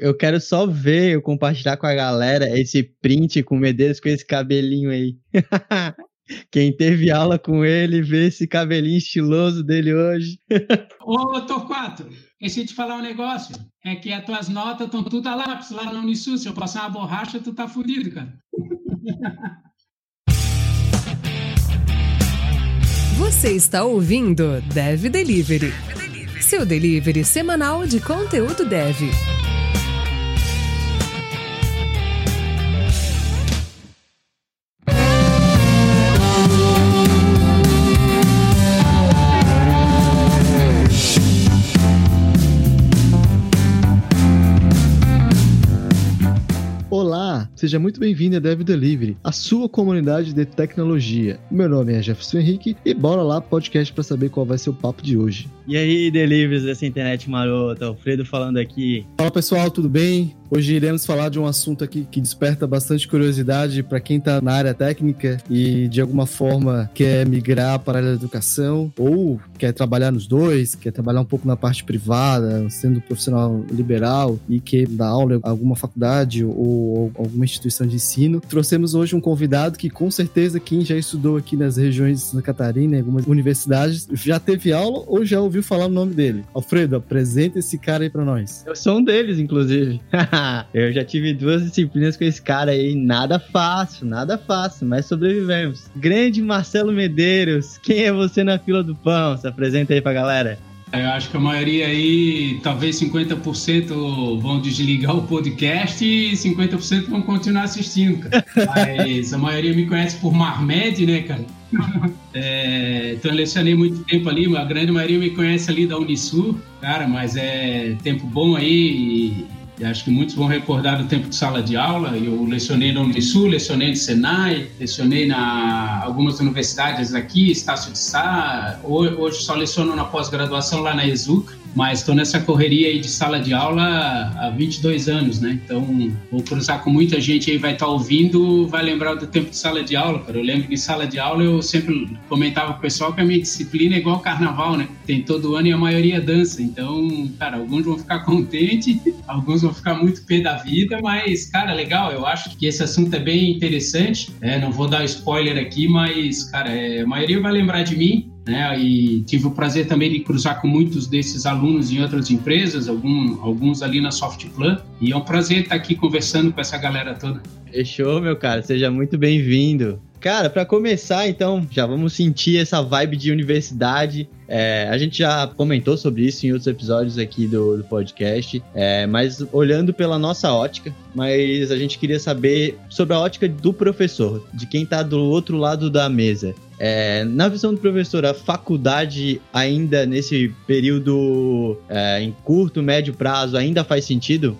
Eu quero só ver, eu compartilhar com a galera esse print com o Medeiros com esse cabelinho aí. Quem teve aula com ele, vê esse cabelinho estiloso dele hoje. Ô, Torquato, esqueci de falar um negócio. É que as tuas notas estão tudo a lápis lá na Unisul. Se eu passar uma borracha, tu tá fudido, cara. Você está ouvindo Dev Delivery. Seu delivery semanal de conteúdo dev. Seja muito bem-vindo a Dev Delivery, a sua comunidade de tecnologia. Meu nome é Jefferson Henrique e bora lá podcast para saber qual vai ser o papo de hoje. E aí, deliveries dessa internet marota, Alfredo falando aqui. Fala pessoal, tudo bem? Hoje iremos falar de um assunto aqui que desperta bastante curiosidade para quem está na área técnica e de alguma forma quer migrar para a área da educação ou quer trabalhar nos dois, quer trabalhar um pouco na parte privada, sendo profissional liberal e quer dar aula em alguma faculdade ou alguma instituição de ensino. Trouxemos hoje um convidado que com certeza quem já estudou aqui nas regiões de Santa Catarina, em algumas universidades, já teve aula ou já ouviu falar o nome dele. Alfredo, apresenta esse cara aí para nós. Eu sou um deles, inclusive. eu já tive duas disciplinas com esse cara aí, nada fácil, nada fácil, mas sobrevivemos. Grande Marcelo Medeiros, quem é você na fila do pão? Se apresenta aí pra galera. Eu acho que a maioria aí, talvez 50% vão desligar o podcast e 50% vão continuar assistindo, cara. Mas a maioria me conhece por Marmed, né, cara? É, então eu lecionei muito tempo ali, a grande maioria me conhece ali da Unisul, cara, mas é tempo bom aí e acho que muitos vão recordar do tempo de sala de aula. Eu lecionei na Unisul, lecionei no Senai, lecionei na algumas universidades aqui, Estácio de Sá. Hoje só leciono na pós-graduação lá na ESUC mas estou nessa correria aí de sala de aula há 22 anos, né? Então, vou cruzar com muita gente aí, vai estar tá ouvindo, vai lembrar do tempo de sala de aula, cara. Eu lembro que em sala de aula eu sempre comentava com o pessoal que a minha disciplina é igual carnaval, né? Tem todo ano e a maioria dança. Então, cara, alguns vão ficar contentes, alguns vão ficar muito pé da vida, mas, cara, legal. Eu acho que esse assunto é bem interessante. É, não vou dar spoiler aqui, mas, cara, é, a maioria vai lembrar de mim né? E tive o prazer também de cruzar com muitos desses alunos em outras empresas, algum, alguns ali na Softplan, e é um prazer estar aqui conversando com essa galera toda. Fechou, meu cara, seja muito bem-vindo. Cara, para começar, então, já vamos sentir essa vibe de universidade. É, a gente já comentou sobre isso em outros episódios aqui do, do podcast, é, mas olhando pela nossa ótica, mas a gente queria saber sobre a ótica do professor, de quem está do outro lado da mesa. É, na visão do professor, a faculdade ainda nesse período é, em curto, médio prazo, ainda faz sentido?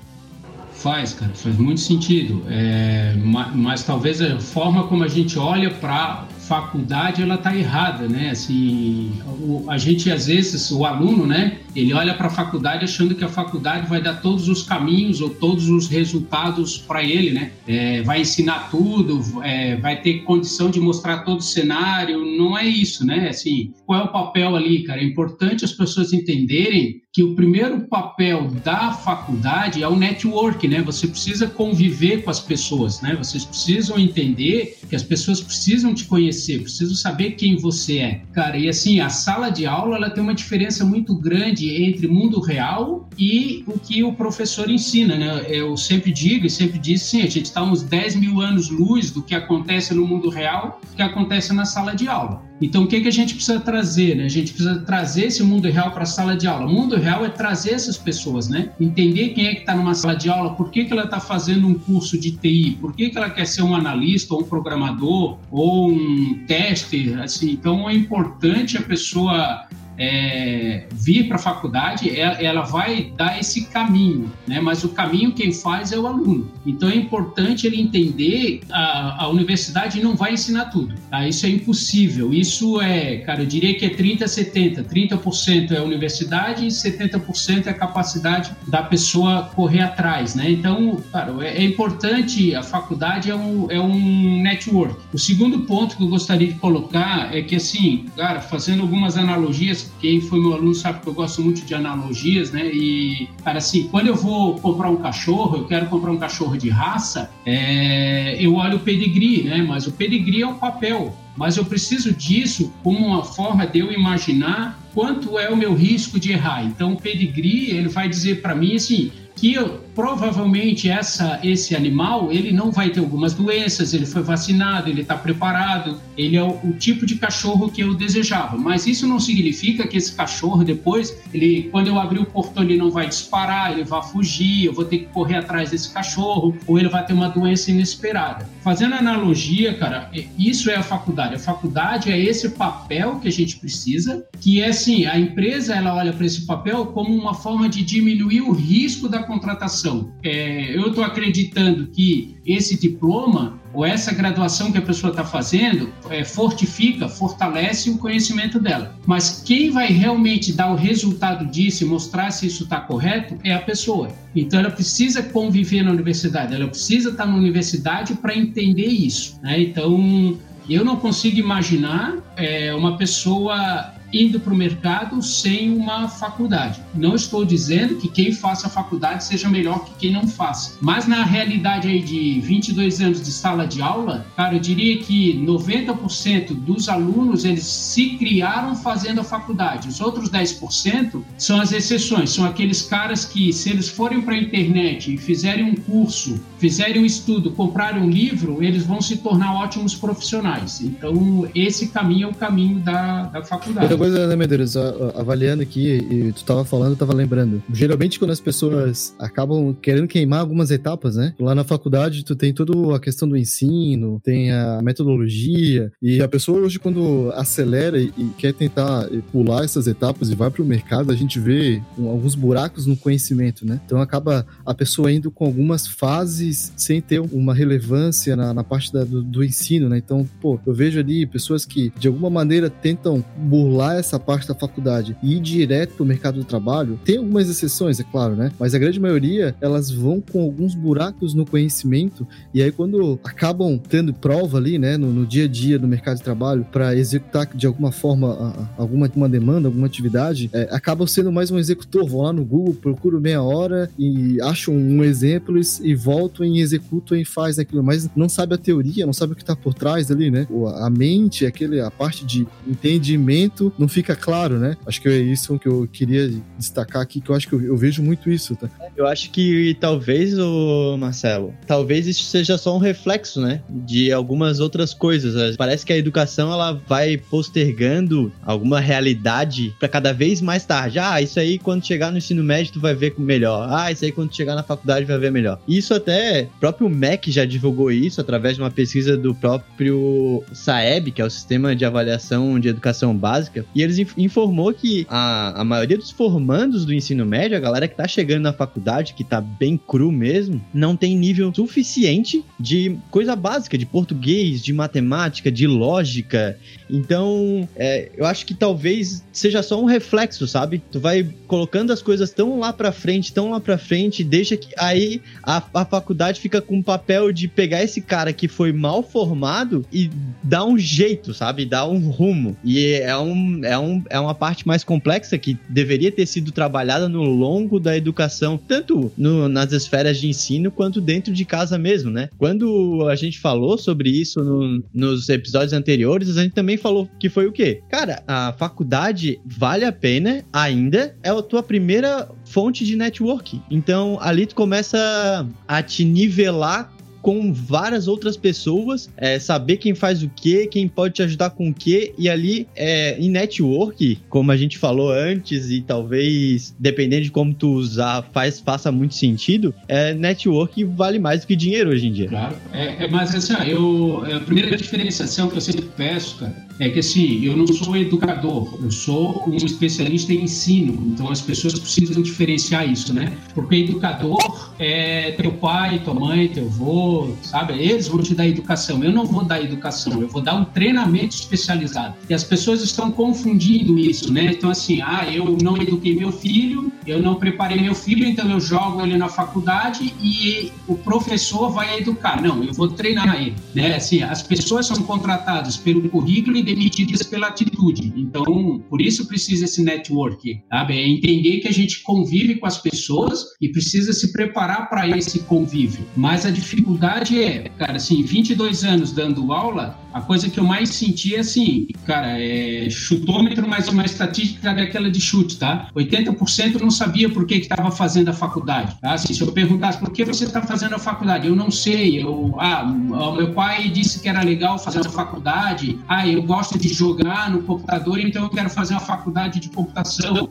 Faz, cara, faz muito sentido. É, mas, mas, talvez a forma como a gente olha para faculdade ela tá errada, né? Assim, o, a gente às vezes o aluno, né? Ele olha para a faculdade achando que a faculdade vai dar todos os caminhos ou todos os resultados para ele, né? É, vai ensinar tudo, é, vai ter condição de mostrar todo o cenário. Não é isso, né? Assim, qual é o papel ali, cara? É importante as pessoas entenderem que o primeiro papel da faculdade é o network, né? Você precisa conviver com as pessoas, né? Vocês precisam entender que as pessoas precisam te conhecer, precisam saber quem você é. Cara, e assim, a sala de aula, ela tem uma diferença muito grande entre mundo real e o que o professor ensina, né? Eu sempre digo e sempre disse, sim, a gente está uns 10 mil anos luz do que acontece no mundo real, do que acontece na sala de aula. Então, o que, que a gente precisa trazer? Né? A gente precisa trazer esse mundo real para a sala de aula. O mundo real é trazer essas pessoas, né? Entender quem é que está numa sala de aula, por que, que ela está fazendo um curso de TI, por que, que ela quer ser um analista, ou um programador, ou um tester, assim. Então, é importante a pessoa é, vir para a faculdade, ela, ela, vai dar esse caminho, né? Mas o caminho quem faz é o aluno. Então é importante ele entender a, a universidade não vai ensinar tudo, tá? Isso é impossível. Isso é, cara, eu diria que é 30 70, 30% é a universidade e 70% é a capacidade da pessoa correr atrás, né? Então, cara, é, é importante a faculdade é um, é um network. O segundo ponto que eu gostaria de colocar é que assim, cara, fazendo algumas analogias Quem foi meu aluno sabe que eu gosto muito de analogias, né? E, cara, assim, quando eu vou comprar um cachorro, eu quero comprar um cachorro de raça, é, eu olho o pedigree, né? Mas o pedigree é um papel. Mas eu preciso disso como uma forma de eu imaginar quanto é o meu risco de errar. Então, o pedigree, ele vai dizer para mim assim, que provavelmente essa, esse animal ele não vai ter algumas doenças, ele foi vacinado, ele está preparado, ele é o, o, tipo de cachorro que eu desejava. Mas isso não significa que esse cachorro depois, ele, quando eu abrir o portão, ele não vai disparar, ele vai fugir, eu vou ter que correr atrás desse cachorro, ou ele vai ter uma doença inesperada. Fazendo analogia, cara, é, isso é a faculdade. A faculdade é esse papel que a gente precisa, que é assim, a empresa ela olha para esse papel como uma forma de diminuir o risco da contratação. É, eu estou acreditando que esse diploma ou essa graduação que a pessoa está fazendo é, fortifica, fortalece o conhecimento dela. Mas quem vai realmente dar o resultado disso e mostrar se isso está correto é a pessoa. Então ela precisa conviver na universidade, ela precisa estar tá na universidade para entender isso. Né? Então eu não consigo imaginar é, uma pessoa indo para o mercado sem uma faculdade. Não estou dizendo que quem faça faculdade seja melhor que quem não faça, mas na realidade aí de 22 anos de sala de aula, cara, eu diria que 90% dos alunos eles se criaram fazendo a faculdade. Os outros 10% são as exceções, são aqueles caras que se eles forem para a internet e fizerem um curso, fizerem um estudo, comprarem um livro, eles vão se tornar ótimos profissionais. Então, esse caminho é o caminho da, da faculdade coisa, né, Medeiros? Avaliando aqui, e tu tava falando, eu tava lembrando. Geralmente, quando as pessoas acabam querendo queimar algumas etapas, né? Lá na faculdade, tu tem toda a questão do ensino, tem a metodologia, e a pessoa hoje, quando acelera e, quer tentar pular essas etapas e vai pro mercado, a gente vê alguns buracos no conhecimento, né? Então acaba a pessoa indo com algumas fases sem ter uma relevância na, na parte da, do, do ensino, né? Então, pô, eu vejo ali pessoas que de alguma maneira tentam burlar essa parte da faculdade e ir direto pro mercado do trabalho, tem algumas exceções, é claro, né? Mas a grande maioria, elas vão com alguns buracos no conhecimento e aí quando acabam tendo prova ali, né, no, no dia a dia do mercado de trabalho para executar de alguma forma a, a, alguma uma demanda, alguma atividade, é, acabam sendo mais um executor, vão lá no Google, procuram meia hora e acham um exemplo e, e voltam e executam e faz aquilo, mas não sabe a teoria, não sabe o que está por trás ali, né? A mente, aquele, a parte de entendimento não fica claro, né? Acho que é isso que eu queria destacar aqui, que eu acho que eu, eu vejo muito isso, tá? Eu acho que talvez, o Marcelo, talvez isso seja só um reflexo, né? De algumas outras coisas. Parece que a educação ela vai postergando alguma realidade para cada vez mais tarde. Ah, isso aí quando chegar no ensino médio tu vai ver melhor. Ah, isso aí quando chegar na faculdade vai ver melhor. Isso até o próprio MEC já divulgou isso através de uma pesquisa do próprio SAEB, que é o Sistema de Avaliação de Educação Básica, e eles informou que a, a maioria dos formandos do ensino médio, a galera que tá chegando na faculdade, que tá bem cru mesmo, não tem nível suficiente de coisa básica, de português, de matemática, de lógica. Então, é, eu acho que talvez seja só um reflexo, sabe? Tu vai colocando as coisas tão lá pra frente, tão lá pra frente, deixa que aí a, a faculdade fica com o papel de pegar esse cara que foi mal formado e dar um jeito, sabe? Dar um rumo. E é um, é, um, é uma parte mais complexa que deveria ter sido trabalhada no longo da educação, tanto no, nas esferas de ensino quanto dentro de casa mesmo, né? Quando a gente falou sobre isso no, nos episódios anteriores, a gente também falou que foi o quê? Cara, a faculdade vale a pena ainda, é a tua primeira fonte de network. Então ali tu começa a te nivelar com várias outras pessoas, é, saber quem faz o que, quem pode te ajudar com o que, e ali é, em network, como a gente falou antes, e talvez dependendo de como tu usar, faz, faça muito sentido, é, network vale mais do que dinheiro hoje em dia. Claro, é, é mas assim, eu, a primeira diferenciação que eu sempre peço, cara, é que assim, eu não sou educador, eu sou um especialista em ensino, então as pessoas precisam diferenciar isso, né? Porque educador é teu pai, tua mãe, teu avô, sabe, eles vão te dar educação. Eu não vou dar educação, eu vou dar um treinamento especializado. E as pessoas estão confundindo isso, né? Então, assim, ah, eu não eduquei meu filho, eu não preparei meu filho, então eu jogo ele na faculdade e o professor vai educar. Não, eu vou treinar ele, né? Assim, as pessoas são contratadas pelo currículo demitidas pela atitude. Então, por isso precisa esse network, sabe? É entender que a gente convive com as pessoas e precisa se preparar para esse convívio. Mas a dificuldade é, cara, assim, 22 anos dando aula, a coisa que eu mais senti é assim, cara, é chutômetro, mas uma estatística daquela de chute, tá? 80% não sabia por que estava fazendo a faculdade. Tá? Assim, se eu perguntasse por que você está fazendo a faculdade, eu não sei. Eu, ah, meu pai disse que era legal fazer a faculdade. Ah, eu gosto de jogar no computador, então eu quero fazer uma faculdade de computação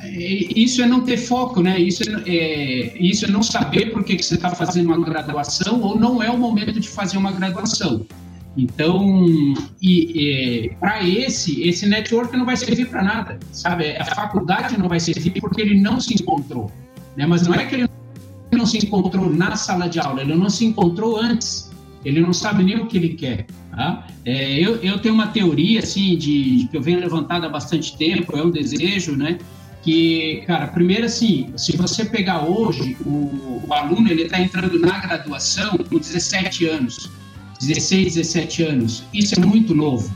é, isso é não ter foco, né? Isso é, é isso é não saber por que, que você está fazendo uma graduação ou não é o momento de fazer uma graduação. Então, e, para esse, esse network não vai servir para nada, sabe? A faculdade não vai servir porque ele não se encontrou, né? Mas não é que ele não se encontrou na sala de aula, ele não se encontrou antes. Ele não sabe nem o que ele quer. Tá? É, eu, eu tenho uma teoria assim de que eu venho levantando há bastante tempo, é um desejo, né? que, cara, primeiro assim, se você pegar hoje, o, o aluno ele está entrando na graduação com 17 anos, 16, 17 anos, isso é muito novo,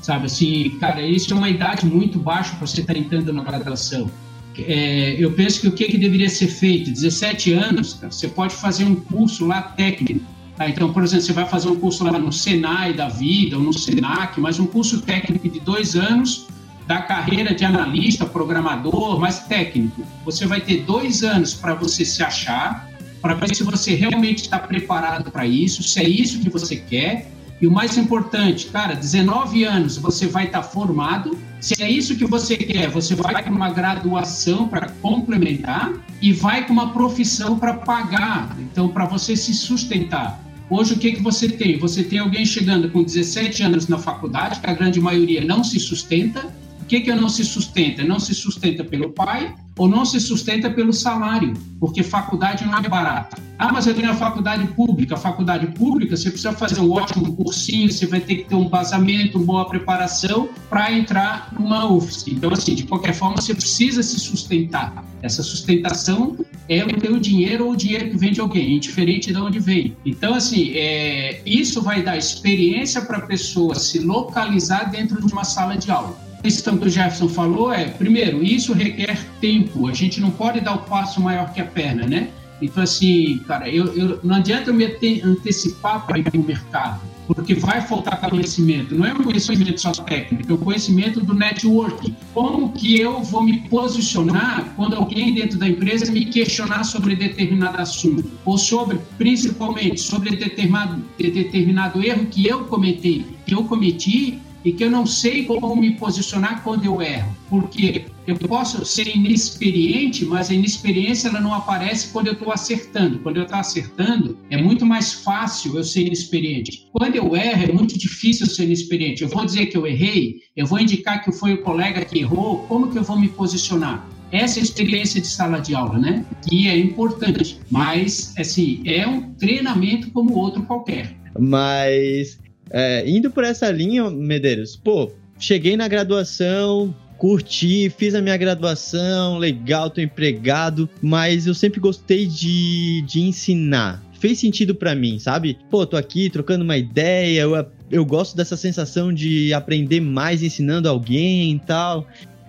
sabe? Assim, cara, isso é uma idade muito baixa para você estar tá entrando na graduação. É, eu penso que o que, que deveria ser feito? 17 anos, cara, você pode fazer um curso lá técnico. Tá? Então, por exemplo, você vai fazer um curso lá no Senai da vida, ou no Senac, mas um curso técnico de dois anos da carreira de analista, programador, mais técnico. Você vai ter dois anos para você se achar, para ver se você realmente está preparado para isso, se é isso que você quer. E o mais importante, cara, 19 anos você vai estar tá formado. Se é isso que você quer, você vai com uma graduação para complementar e vai com uma profissão para pagar, então para você se sustentar. Hoje, o que, que você tem? Você tem alguém chegando com 17 anos na faculdade, que a grande maioria não se sustenta, que, que não se sustenta? Não se sustenta pelo pai ou não se sustenta pelo salário, porque faculdade não é barata. Ah, mas eu tenho a faculdade pública. A faculdade pública, você precisa fazer um ótimo cursinho, você vai ter que ter um vazamento, uma boa preparação para entrar numa UFSC. Então, assim, de qualquer forma, você precisa se sustentar. Essa sustentação é o teu dinheiro ou o dinheiro que vem de alguém, indiferente de onde vem. Então, assim, é, isso vai dar experiência para a pessoa se localizar dentro de uma sala de aula questão que o Jefferson falou é, primeiro, isso requer tempo. A gente não pode dar o passo maior que a perna, né? Então, assim, cara, eu, eu não adianta eu me antecipar para ir para o mercado, porque vai faltar conhecimento. Não é um conhecimento só técnico, é o conhecimento do networking. Como que eu vou me posicionar quando alguém dentro da empresa me questionar sobre determinado assunto? Ou sobre, principalmente, sobre determinado, determinado erro que eu cometei, que eu cometi e que eu não sei como me posicionar quando eu erro. Porque eu posso ser inexperiente, mas a inexperiência ela não aparece quando eu estou acertando. Quando eu estou acertando, é muito mais fácil eu ser inexperiente. Quando eu erro, é muito difícil ser inexperiente. Eu vou dizer que eu errei, eu vou indicar que foi o colega que errou, como que eu vou me posicionar? essa experiência de sala de aula, né? Que é importante, mas assim é um treinamento como outro qualquer. Mas é, indo por essa linha, Medeiros, pô, cheguei na graduação, curti, fiz a minha graduação, legal, tô empregado, mas eu sempre gostei de, de ensinar. Fez sentido para mim, sabe? Pô, tô aqui trocando uma ideia, eu, eu gosto dessa sensação de aprender mais ensinando alguém e tal.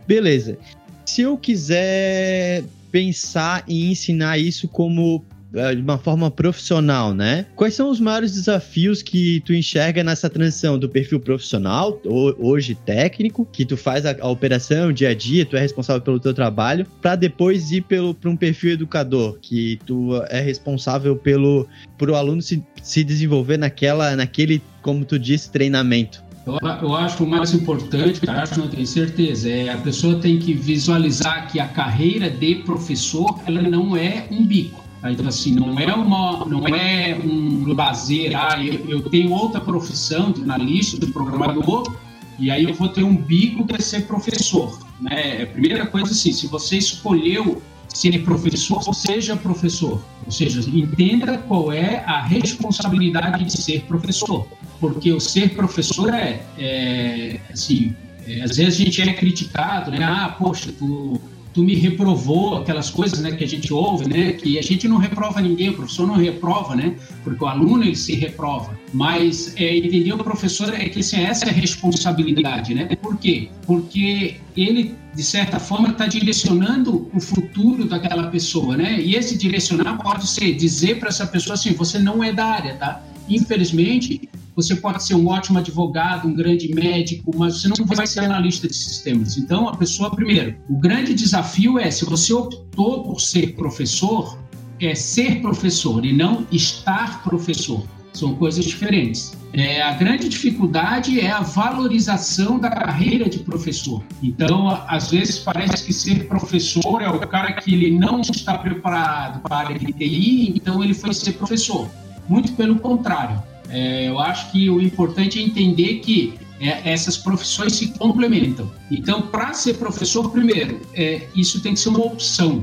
Beleza. Se eu quiser pensar em ensinar isso como de uma forma profissional, né? Quais são os maiores desafios que tu enxerga nessa transição do perfil profissional, hoje técnico, que tu faz a, a operação dia a dia, tu é responsável pelo teu trabalho, para depois ir para um perfil educador, que tu é responsável pelo por o aluno se, se desenvolver naquela, naquele, como tu disse, treinamento? Eu, eu acho que o mais importante, acho que não tenho certeza, é a pessoa tem que visualizar que a carreira de professor ela não é um bico então, assim, não é, uma, não é um lazer, ah, eu, eu tenho outra profissão de analista, de programador, e aí eu vou ter um bico que é ser professor. Né? A primeira coisa, assim, se você escolheu ser professor, seja professor. Ou seja, entenda qual é a responsabilidade de ser professor. Porque o ser professor é, é assim, é, às vezes a gente é criticado, né? Ah, poxa, tu tu me reprovou, aquelas coisas né, que a gente ouve, né, que a gente não reprova ninguém, o professor não reprova, né, porque o aluno ele se reprova. Mas é, entender o professor é que assim, essa é a responsabilidade, né? Por quê? Porque ele, de certa forma, está direcionando o futuro daquela pessoa, né? E esse direcionar pode ser dizer para essa pessoa assim, você não é da área, tá? Infelizmente, você pode ser um ótimo advogado, um grande médico, mas você não vai ser analista de sistemas. Então, a pessoa, primeiro, o grande desafio é, se você optou por ser professor, é ser professor e não estar professor. São coisas diferentes. É, a grande dificuldade é a valorização da carreira de professor. Então, às vezes parece que ser professor é o cara que ele não está preparado para a área de TI, então ele foi ser professor. Muito pelo contrário. É, eu acho que o importante é entender que é, essas profissões se complementam. Então, para ser professor, primeiro, é, isso tem que ser uma opção.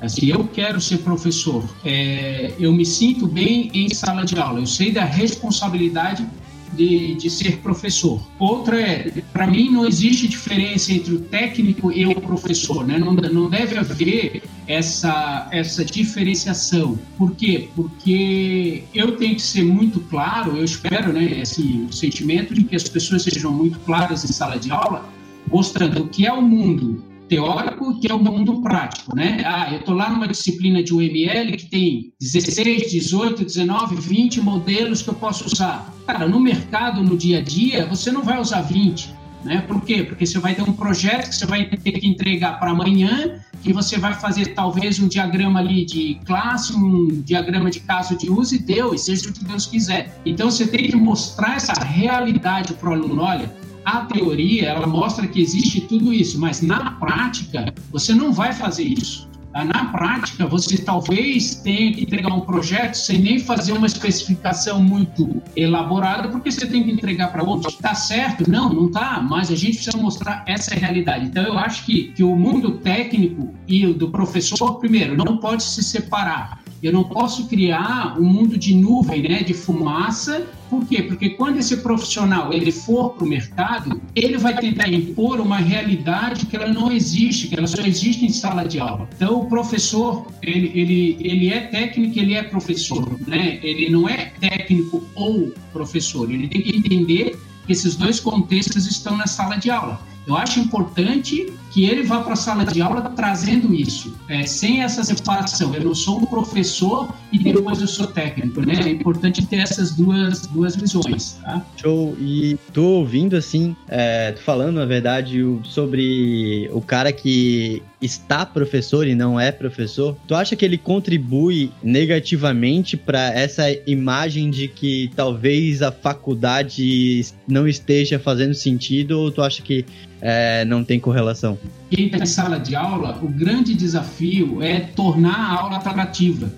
Assim, eu quero ser professor, é, eu me sinto bem em sala de aula, eu sei da responsabilidade de, de ser professor. Outra é, para mim, não existe diferença entre o técnico e o professor, né? não, não deve haver essa, essa diferenciação. Por quê? Porque eu tenho que ser muito claro, eu espero, né, assim, o sentimento de que as pessoas sejam muito claras em sala de aula, mostrando o que é o mundo teórico que é o mundo prático, né? Ah, eu estou lá numa disciplina de UML que tem 16, 18, 19, 20 modelos que eu posso usar. Cara, no mercado, no dia a dia, você não vai usar 20, né? Por quê? Porque você vai ter um projeto que você vai ter que entregar para amanhã, que você vai fazer talvez um diagrama ali de classe, um diagrama de caso de uso e deu, e seja o que Deus quiser. Então você tem que mostrar essa realidade para o aluno. Olha, a teoria ela mostra que existe tudo isso, mas na prática você não vai fazer isso. Na prática, você talvez tenha que entregar um projeto sem nem fazer uma especificação muito elaborada, porque você tem que entregar para outro. Está certo? Não, não está, mas a gente precisa mostrar essa realidade. Então, eu acho que, que o mundo técnico e o do professor, primeiro, não pode se separar. Eu não posso criar um mundo de nuvem, né, de fumaça. Por quê? Porque quando esse profissional ele for para o mercado, ele vai tentar impor uma realidade que ela não existe, que ela só existe em sala de aula. Então, o professor, ele, ele, ele é técnico, ele é professor, né? Ele não é técnico ou professor. Ele tem que entender que esses dois contextos estão na sala de aula. Eu acho importante que ele vá para a sala de aula trazendo isso, é, sem essa separação. Eu não sou um professor e depois eu sou técnico, né? É importante ter essas duas, duas visões, tá? Show. E tô ouvindo, assim, é, tô falando, na verdade, sobre o cara que está professor e não é professor. Tu acha que ele contribui negativamente para essa imagem de que talvez a faculdade não esteja fazendo sentido ou tu acha que é, não tem correlação? Quem está em sala de aula, o grande desafio é tornar a aula atrativa.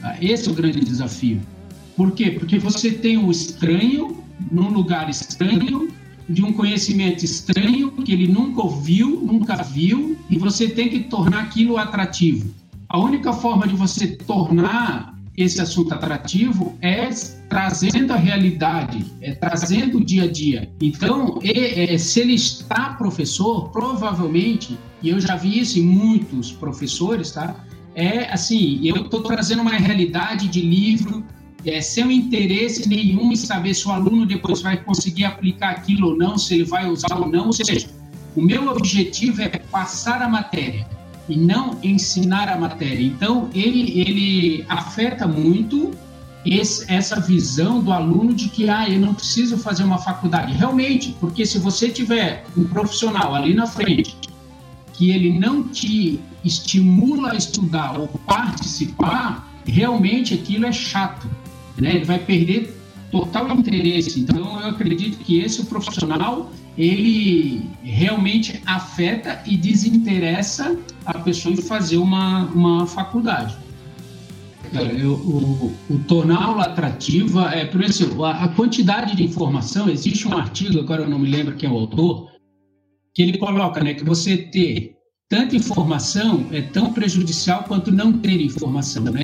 Tá? Esse é o grande desafio. Por quê? Porque você tem o estranho num lugar estranho, de um conhecimento estranho que ele nunca ouviu, nunca viu, e você tem que tornar aquilo atrativo. A única forma de você tornar esse assunto atrativo é trazendo a realidade, é trazendo o dia a dia. Então, é, é, se ele está professor, provavelmente, e eu já vi isso em muitos professores, tá? É assim, eu estou trazendo uma realidade de livro, é, sem interesse nenhum em saber se o aluno depois vai conseguir aplicar aquilo ou não, se ele vai usar ou não. Ou seja, o meu objetivo é passar a matéria e não ensinar a matéria. Então, ele, ele afeta muito esse, essa visão do aluno de que ah, eu não preciso fazer uma faculdade. Realmente, porque se você tiver um profissional ali na frente que ele não te estimula a estudar ou participar, realmente aquilo é chato. Né? Ele vai perder total interesse. Então, eu acredito que esse profissional ele realmente afeta e desinteressa a pessoa em fazer uma, uma faculdade. Eu, o, o, atrativa é, por exemplo, a, a, quantidade de informação. Existe um artigo, agora eu não me lembro quem é o autor, que ele coloca né, que você ter tanta informação é tão prejudicial quanto não ter informação, né?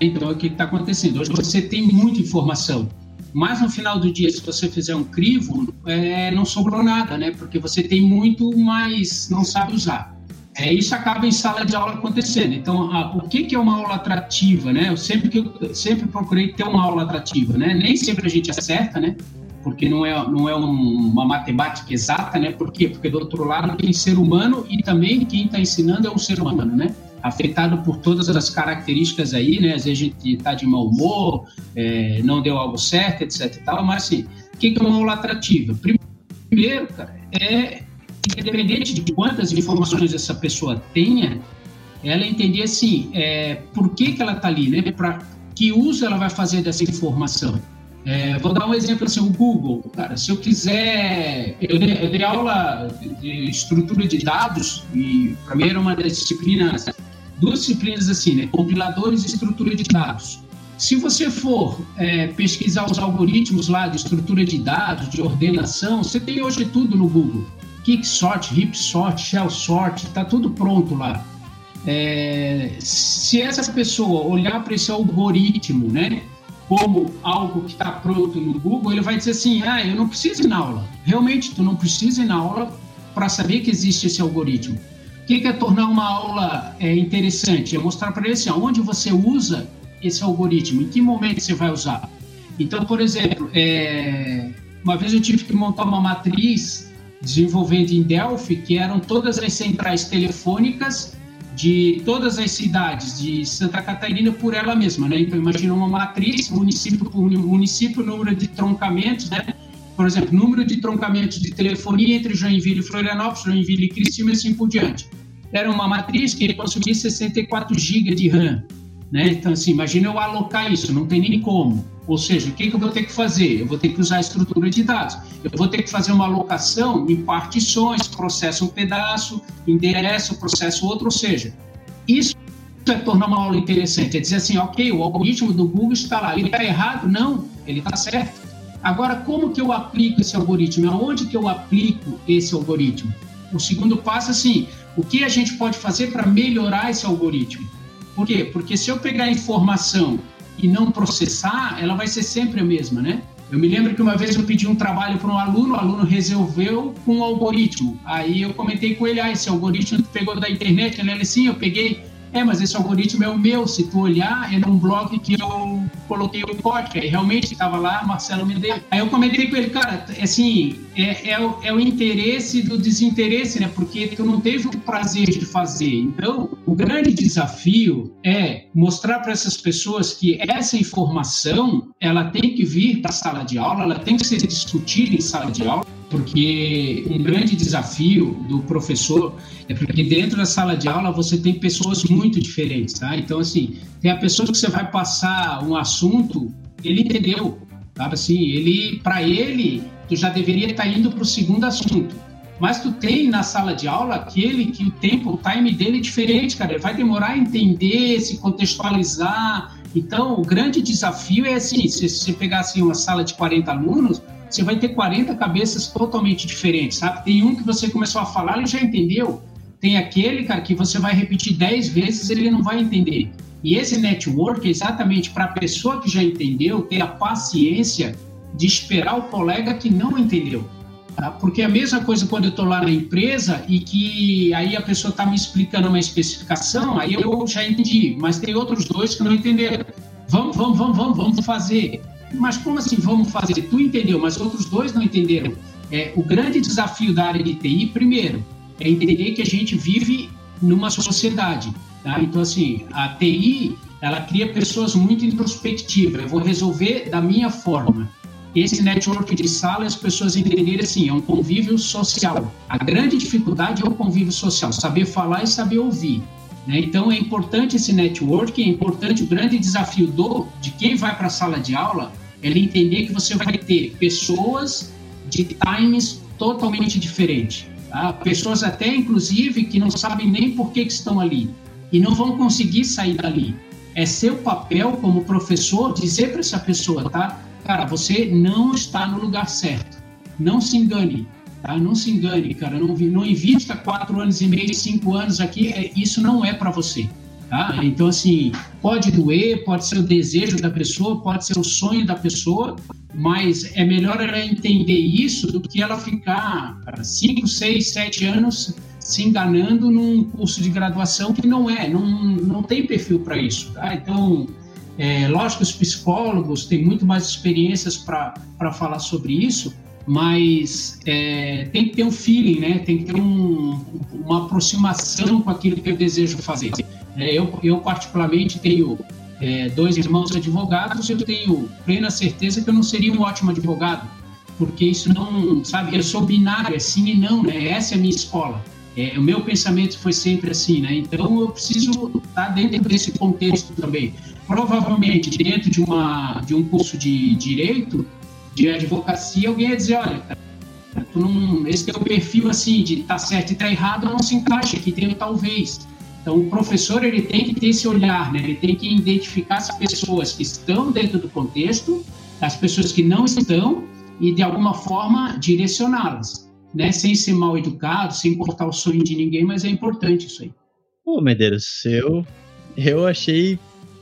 Então, o que está acontecendo? Hoje você tem muita informação, mas no final do dia, se você fizer um crivo, é, não sobrou nada, né? Porque você tem muito, mas não sabe usar. É, isso acaba em sala de aula acontecendo. Então, a, o que, que é uma aula atrativa, né? Eu sempre, que eu sempre procurei ter uma aula atrativa, né? Nem sempre a gente acerta, né? Porque não é, não é um, uma matemática exata, né? Por quê? Porque do outro lado tem ser humano e também quem está ensinando é um ser humano, né? Afetado por todas as características aí, né? Às vezes a gente está de mau humor, é, não deu algo certo, etc e tal, mas assim, o que é uma aula atrativa? Primeiro, cara, é independente de quantas informações essa pessoa tenha, ela entender assim, é, por que, que ela está ali, né? Para que uso ela vai fazer dessa informação? É, vou dar um exemplo assim, o Google, cara, se eu quiser, eu dei, eu dei aula de estrutura de dados e para mim era uma das disciplinas duas disciplinas assim, né? Compiladores e estrutura de dados. Se você for é, pesquisar os algoritmos lá de estrutura de dados, de ordenação, você tem hoje tudo no Google. Kicksort, Ripsort, Shellsort, está tudo pronto lá. É, se essa pessoa olhar para esse algoritmo, né, como algo que está pronto no Google, ele vai dizer assim: ah, eu não preciso ir na aula. Realmente, tu não precisa ir na aula para saber que existe esse algoritmo que, que é tornar uma aula é, interessante? É mostrar para ele assim, onde você usa esse algoritmo, em que momento você vai usar. Então, por exemplo, é, uma vez eu tive que montar uma matriz desenvolvendo em Delphi, que eram todas as centrais telefônicas de todas as cidades de Santa Catarina por ela mesma, né? Então, imagina uma matriz, município por município, número de troncamentos, né? Por exemplo, número de troncamentos de telefonia entre Joinville e Florianópolis, Joinville e Criciúma e assim por diante era uma matriz que consumia 64 GB de RAM. Né? Então, assim, imagina eu alocar isso, não tem nem como. Ou seja, o que, que eu vou ter que fazer? Eu vou ter que usar a estrutura de dados. Eu vou ter que fazer uma alocação em partições, processo um pedaço, endereço, processo outro. Ou seja, isso é tornar uma aula interessante. É dizer assim, ok, o algoritmo do Google está lá. Ele está errado? Não, ele está certo. Agora, como que eu aplico esse algoritmo? Aonde que eu aplico esse algoritmo? O segundo passo, assim, o que a gente pode fazer para melhorar esse algoritmo? Por quê? Porque se eu pegar a informação e não processar, ela vai ser sempre a mesma, né? Eu me lembro que uma vez eu pedi um trabalho para um aluno, o aluno resolveu com um algoritmo. Aí eu comentei com ele, ah, esse algoritmo pegou da internet? Ele sim, eu peguei é, mas esse algoritmo é o meu. Se tu olhar, é num blog que eu coloquei o código. Aí realmente estava lá, Marcelo Medeiros. Aí eu comentei com ele, cara, assim, é, é, o, é o interesse do desinteresse, né? Porque tu não teve o prazer de fazer. Então, o grande desafio é mostrar para essas pessoas que essa informação, ela tem que vir para sala de aula, ela tem que ser discutida em sala de aula porque um grande desafio do professor é porque dentro da sala de aula você tem pessoas muito diferentes, tá? Então, assim, tem a pessoa que você vai passar um assunto, ele entendeu, sabe? Assim, ele, para ele, tu já deveria estar tá indo para o segundo assunto. Mas tu tem na sala de aula aquele que o tempo, o time dele é diferente, cara. Ele vai demorar a entender, se contextualizar. Então, o grande desafio é assim, se você pegar assim, uma sala de 40 alunos, você vai ter 40 cabeças totalmente diferentes, sabe? Tem um que você começou a falar, ele já entendeu. Tem aquele, cara, que você vai repetir 10 vezes, ele não vai entender. E esse network é exatamente para a pessoa que já entendeu ter a paciência de esperar o colega que não entendeu. Tá? Porque é a mesma coisa quando eu estou lá na empresa e que aí a pessoa está me explicando uma especificação, aí eu já entendi, mas tem outros dois que não entenderam. Vamos, vamos, vamos, vamos, vamos fazer. Mas como assim vamos fazer? Tu entendeu, mas outros dois não entenderam. É, o grande desafio da área de TI, primeiro, é entender que a gente vive numa sociedade. Tá? Então, assim, a TI, ela cria pessoas muito introspectivas. Eu vou resolver da minha forma. Esse network de sala, as pessoas entenderem assim, é um convívio social. A grande dificuldade é o convívio social, saber falar e saber ouvir. Né? Então é importante esse network, é importante o grande desafio do, de quem vai para a sala de aula, é ele entender que você vai ter pessoas de times totalmente diferentes. Tá? Pessoas até, inclusive, que não sabem nem por que, que estão ali e não vão conseguir sair dali. É seu papel como professor dizer para essa pessoa, tá? Cara, você não está no lugar certo. Não se engane. Tá? Não se engane, cara. Não, não invista quatro anos e meio, cinco anos aqui. É, isso não é para você. Tá? Então, assim, pode doer, pode ser o desejo da pessoa, pode ser o sonho da pessoa, mas é melhor ela entender isso do que ela ficar cinco, seis, sete anos se enganando num curso de graduação que não é, não, não tem perfil para isso. Tá? Então, é, lógico os psicólogos têm muito mais experiências para falar sobre isso, mas é, tem que ter um feeling, né? tem que ter um, uma aproximação com aquilo que eu desejo fazer. É, eu, eu, particularmente, tenho é, dois irmãos advogados, eu tenho plena certeza que eu não seria um ótimo advogado, porque isso não, sabe, eu sou binário, é sim e não, né? Essa é a minha escola. É, o meu pensamento foi sempre assim, né? Então eu preciso estar dentro desse contexto também. Provavelmente dentro de uma de um curso de direito, de advocacia, alguém ia dizer, olha, não, esse o perfil assim de tá certo e tá errado não se encaixa aqui tem talvez. Então o professor ele tem que ter esse olhar, né? Ele tem que identificar as pessoas que estão dentro do contexto, as pessoas que não estão e de alguma forma direcioná-las né? Sem ser mal educado, sem cortar o sonho de ninguém, mas é importante isso aí. Pô, Medeiros, eu, eu achei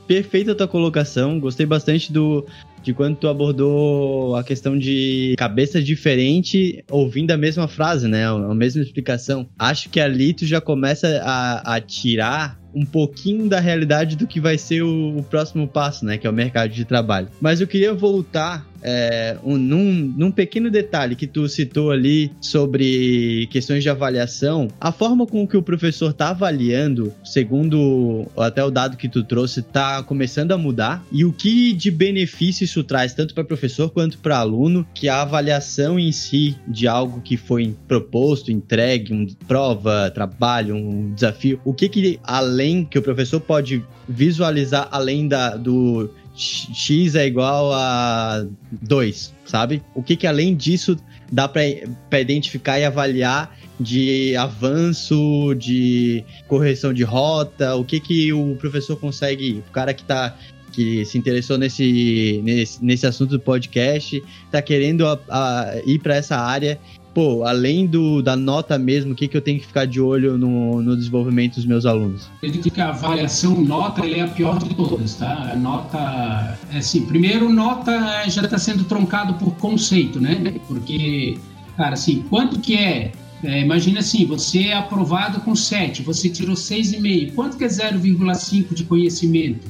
perfeita a tua colocação, gostei bastante do de quando tu abordou a questão de cabeça diferente ouvindo a mesma frase, né? A mesma explicação. Acho que ali tu já começa a, a tirar um pouquinho da realidade do que vai ser o, o, próximo passo, né? Que é o mercado de trabalho. Mas eu queria voltar é, um, num, num pequeno detalhe que tu citou ali sobre questões de avaliação. A forma com que o professor está avaliando, segundo até o dado que tu trouxe, está começando a mudar. E o que de benefício isso traz tanto para professor quanto para aluno, que a avaliação em si de algo que foi proposto, entregue, uma prova, trabalho, um desafio, o que que além que o professor pode visualizar além da, do x é igual a 2, sabe? O que que além disso dá para identificar e avaliar de avanço, de correção de rota, o que que o professor consegue, o cara que está que se interessou nesse, nesse, nesse assunto do podcast, está querendo a, a, ir para essa área. Pô, além do, da nota mesmo, o que, que eu tenho que ficar de olho no, no desenvolvimento dos meus alunos? Eu digo que a avaliação nota é a pior de todas, tá? A nota, é assim, primeiro, nota já está sendo troncado por conceito, né? Porque, cara, assim, quanto que é é, imagina assim, você é aprovado com 7, você tirou 6,5. Quanto que é 0,5 de conhecimento?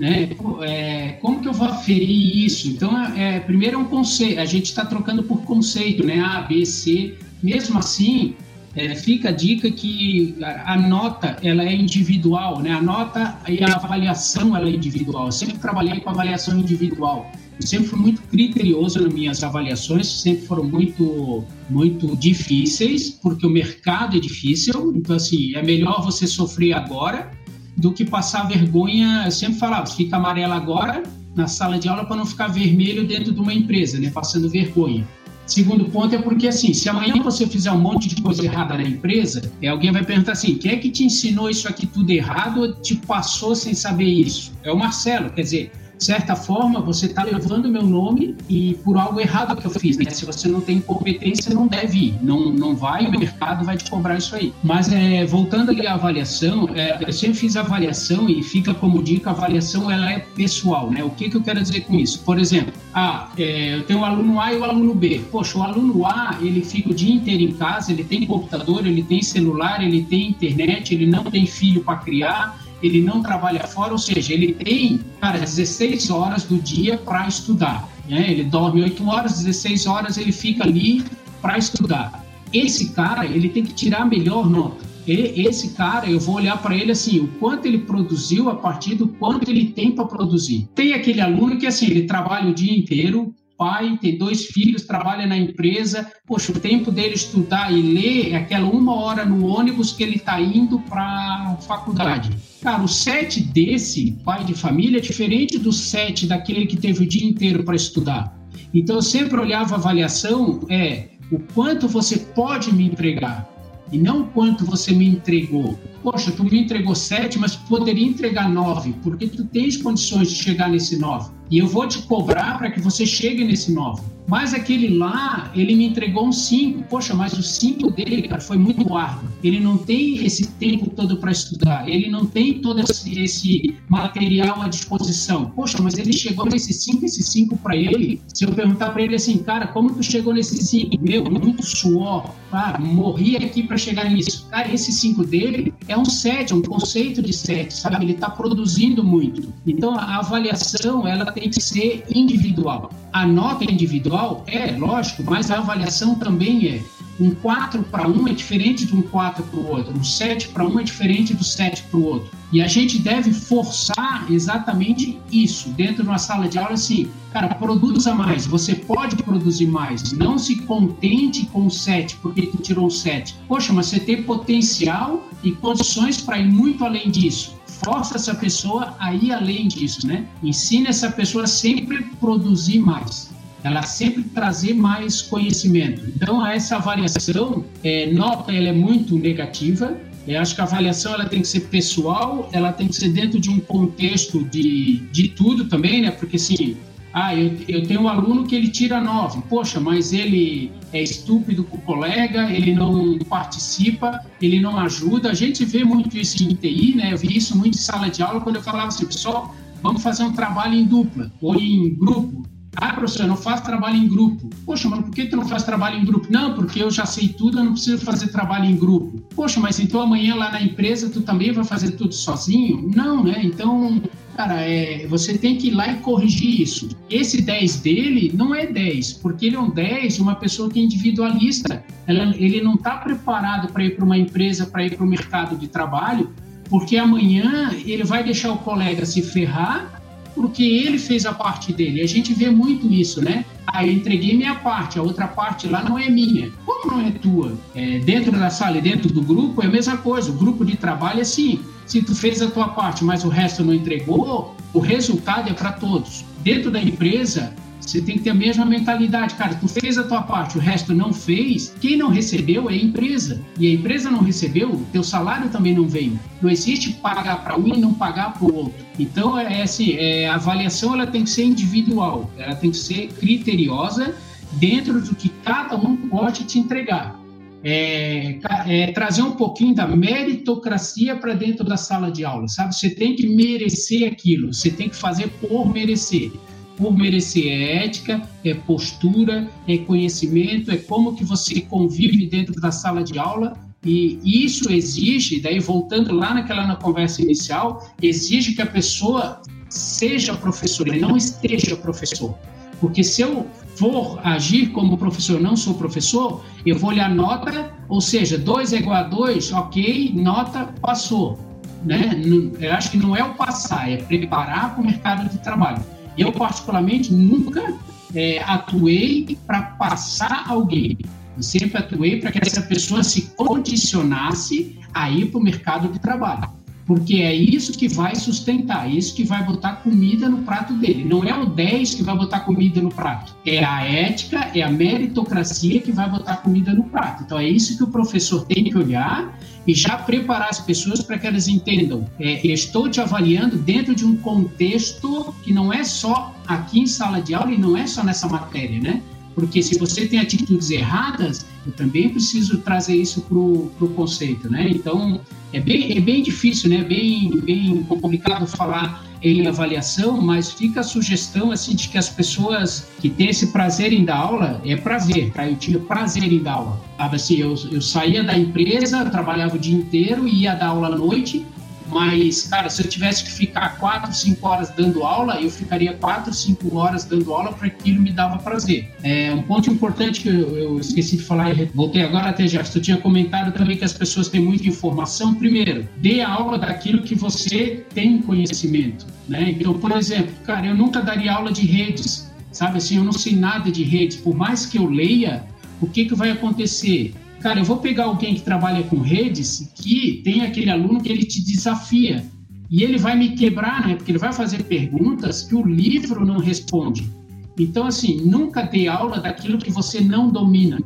Né? É, como que eu vou aferir isso? Então, é, primeiro é um conceito, a gente está trocando por conceito, né? A, B, C. Mesmo assim, é, fica a dica que a, nota ela é individual, né? A nota e a avaliação ela é individual. Eu sempre trabalhei com avaliação individual. Eu sempre fui muito criterioso nas minhas avaliações, sempre foram muito, muito difíceis, porque o mercado é difícil. Então, assim, é melhor você sofrer agora do que passar vergonha. Eu sempre falava, fica amarelo agora na sala de aula para não ficar vermelho dentro de uma empresa, né? Passando vergonha. Segundo ponto é porque, assim, se amanhã você fizer um monte de coisa errada na empresa, é, alguém vai perguntar assim: quem é que te ensinou isso aqui tudo errado ou te passou sem saber isso? É o Marcelo. Quer dizer, certa forma, você está levando meu nome e por algo errado que eu fiz. Né? Se você não tem competência, não deve ir. Não, não vai, o mercado vai te cobrar isso aí. Mas é, voltando ali à avaliação, é, eu sempre fiz avaliação e fica como dica, a avaliação ela é pessoal. Né? O que, que eu quero dizer com isso? Por exemplo, ah, é, eu tenho o aluno A e o aluno B. Poxa, o aluno A, ele fica o dia inteiro em casa, ele tem computador, ele tem celular, ele tem internet, ele não tem filho para criar, ele não trabalha fora, ou seja, ele tem, cara, 16 horas do dia para estudar. Né? Ele dorme 8 horas, 16 horas ele fica ali para estudar. Esse cara, ele tem que tirar a melhor nota. esse cara, eu vou olhar para ele assim, o quanto ele produziu a partir do quanto ele tem para produzir. Tem aquele aluno que assim, ele trabalha o dia inteiro, pai, tem dois filhos, trabalha na empresa. Poxa, o tempo dele estudar e ler é aquela uma hora no ônibus que ele está indo para a faculdade. Cara, o sete desse pai de família é diferente do sete daquele que teve o dia inteiro para estudar. Então, eu sempre olhava a avaliação, é o quanto você pode me entregar e não o quanto você me entregou. Poxa, tu me entregou sete, mas poderia entregar nove, porque tu tens condições de chegar nesse nove. e eu vou te cobrar para que você chegue nesse 9. Mas aquele lá, ele me entregou um 5. Poxa, mas o 5 dele, cara, foi muito árduo. Ele não tem esse tempo todo para estudar, ele não tem todo esse, esse, material à disposição. Poxa, mas ele chegou nesse 5, esse 5 para ele. Se eu perguntar para ele assim, cara, como tu chegou nesse 5? Meu, muito suor, ah, morri aqui para chegar nisso. Cara, esse 5 dele é um 7, é um conceito de 7, sabe? Ele está produzindo muito. Então, a avaliação, ela tem que ser individual. A nota individual é, lógico, mas a avaliação também é. Um 4 para um é diferente de um 4 para o outro, um 7 para um é diferente do 7 para o outro. E a gente deve forçar exatamente isso dentro de uma sala de aula, assim, cara, produza mais, você pode produzir mais, não se contente com o 7, porque tu tirou um 7. Poxa, mas você tem potencial e condições para ir muito além disso força essa pessoa a ir além disso, né? Ensina essa pessoa a sempre produzir mais ela sempre trazer mais conhecimento. Então, essa avaliação, é, nota, ela é muito negativa. Eu acho que a avaliação ela tem que ser pessoal, ela tem que ser dentro de um contexto de, de tudo também, né? Porque, assim, ah, eu, eu tenho um aluno que ele tira nove. Poxa, mas ele é estúpido com o colega, ele não participa, ele não ajuda. A gente vê muito isso em TI, né? Eu vi isso muito em sala de aula quando eu falava assim, pessoal, vamos fazer um trabalho em dupla ou em grupo. Ah, professor, eu não faço trabalho em grupo. Poxa, mas por que tu não faz trabalho em grupo? Não, porque eu já sei tudo, eu não preciso fazer trabalho em grupo. Poxa, mas então amanhã lá na empresa tu também vai fazer tudo sozinho? Não, né? Então, cara, é, você tem que ir lá e corrigir isso. Esse 10 dele não é 10, porque ele é um 10 de uma pessoa que é individualista. Ela, ele não está preparado para ir para uma empresa, para ir para o mercado de trabalho, porque amanhã ele vai deixar o colega se ferrar porque ele fez a parte dele. A gente vê muito isso, né? Ah, eu entreguei minha parte, a outra parte lá não é minha. Como não é tua? É, dentro da sala e dentro do grupo é a mesma coisa. O grupo de trabalho é assim. Se tu fez a tua parte, mas o resto não entregou, o resultado é para todos. Dentro da empresa, você tem que ter a mesma mentalidade, cara. Tu fez a tua parte, o resto não fez. Quem não recebeu é a empresa. E a empresa não recebeu, teu salário também não veio. Não existe pagar para um e não pagar para o outro. Então, é, é assim, é, a avaliação ela tem que ser individual, ela tem que ser criteriosa dentro do que cada um pode te entregar. É, é, trazer um pouquinho da meritocracia para dentro da sala de aula, sabe? Você tem que merecer aquilo, você tem que fazer por merecer por merecer é ética, é postura, é conhecimento, é como que você convive dentro da sala de aula e isso exige, daí voltando lá naquela na conversa inicial, exige que a pessoa seja professor e não esteja professor. Porque se eu for agir como professor, não sou professor, eu vou olhar nota, ou seja, 2 é igual a 2, ok, nota passou. Né? Eu acho que não é o passar, é preparar para o mercado de trabalho. Eu, particularmente, nunca é, atuei para passar alguém. Eu sempre atuei para que essa pessoa se condicionasse a ir para o mercado de trabalho porque é isso que vai sustentar, é isso que vai botar comida no prato dele. Não é o 10 que vai botar comida no prato, é a ética, é a meritocracia que vai botar comida no prato. Então é isso que o professor tem que olhar e já preparar as pessoas para que elas entendam. É, estou te avaliando dentro de um contexto que não é só aqui em sala de aula e não é só nessa matéria, né? Porque se você tem atitudes erradas, eu também preciso trazer isso para o conceito, né? Então, é bem, é bem difícil, né? Bem, bem complicado falar em avaliação, mas fica a sugestão assim de que as pessoas que têm esse prazer em dar aula é prazer, tá? Eu tinha prazer em dar aula. Sabe assim, eu, eu saía da empresa, trabalhava o dia inteiro ia dar aula à noite mas, cara, se eu tivesse que ficar 4, 5 horas dando aula, eu ficaria 4, 5 horas dando aula para aquilo me dava prazer. É, um ponto importante que eu, eu esqueci de falar, voltei agora até já, tu tinha comentado também que as pessoas têm muita informação. Primeiro, dê aula daquilo que você tem conhecimento. Né? Então, por exemplo, cara, eu nunca daria aula de redes, sabe assim, eu não sei nada de redes. Por mais que eu leia, o que, que vai acontecer? Cara, eu vou pegar alguém que trabalha com redes, que tem aquele aluno que ele te desafia. E ele vai me quebrar, né? Porque ele vai fazer perguntas que o livro não responde. Então, assim, nunca dê aula daquilo que você não domina.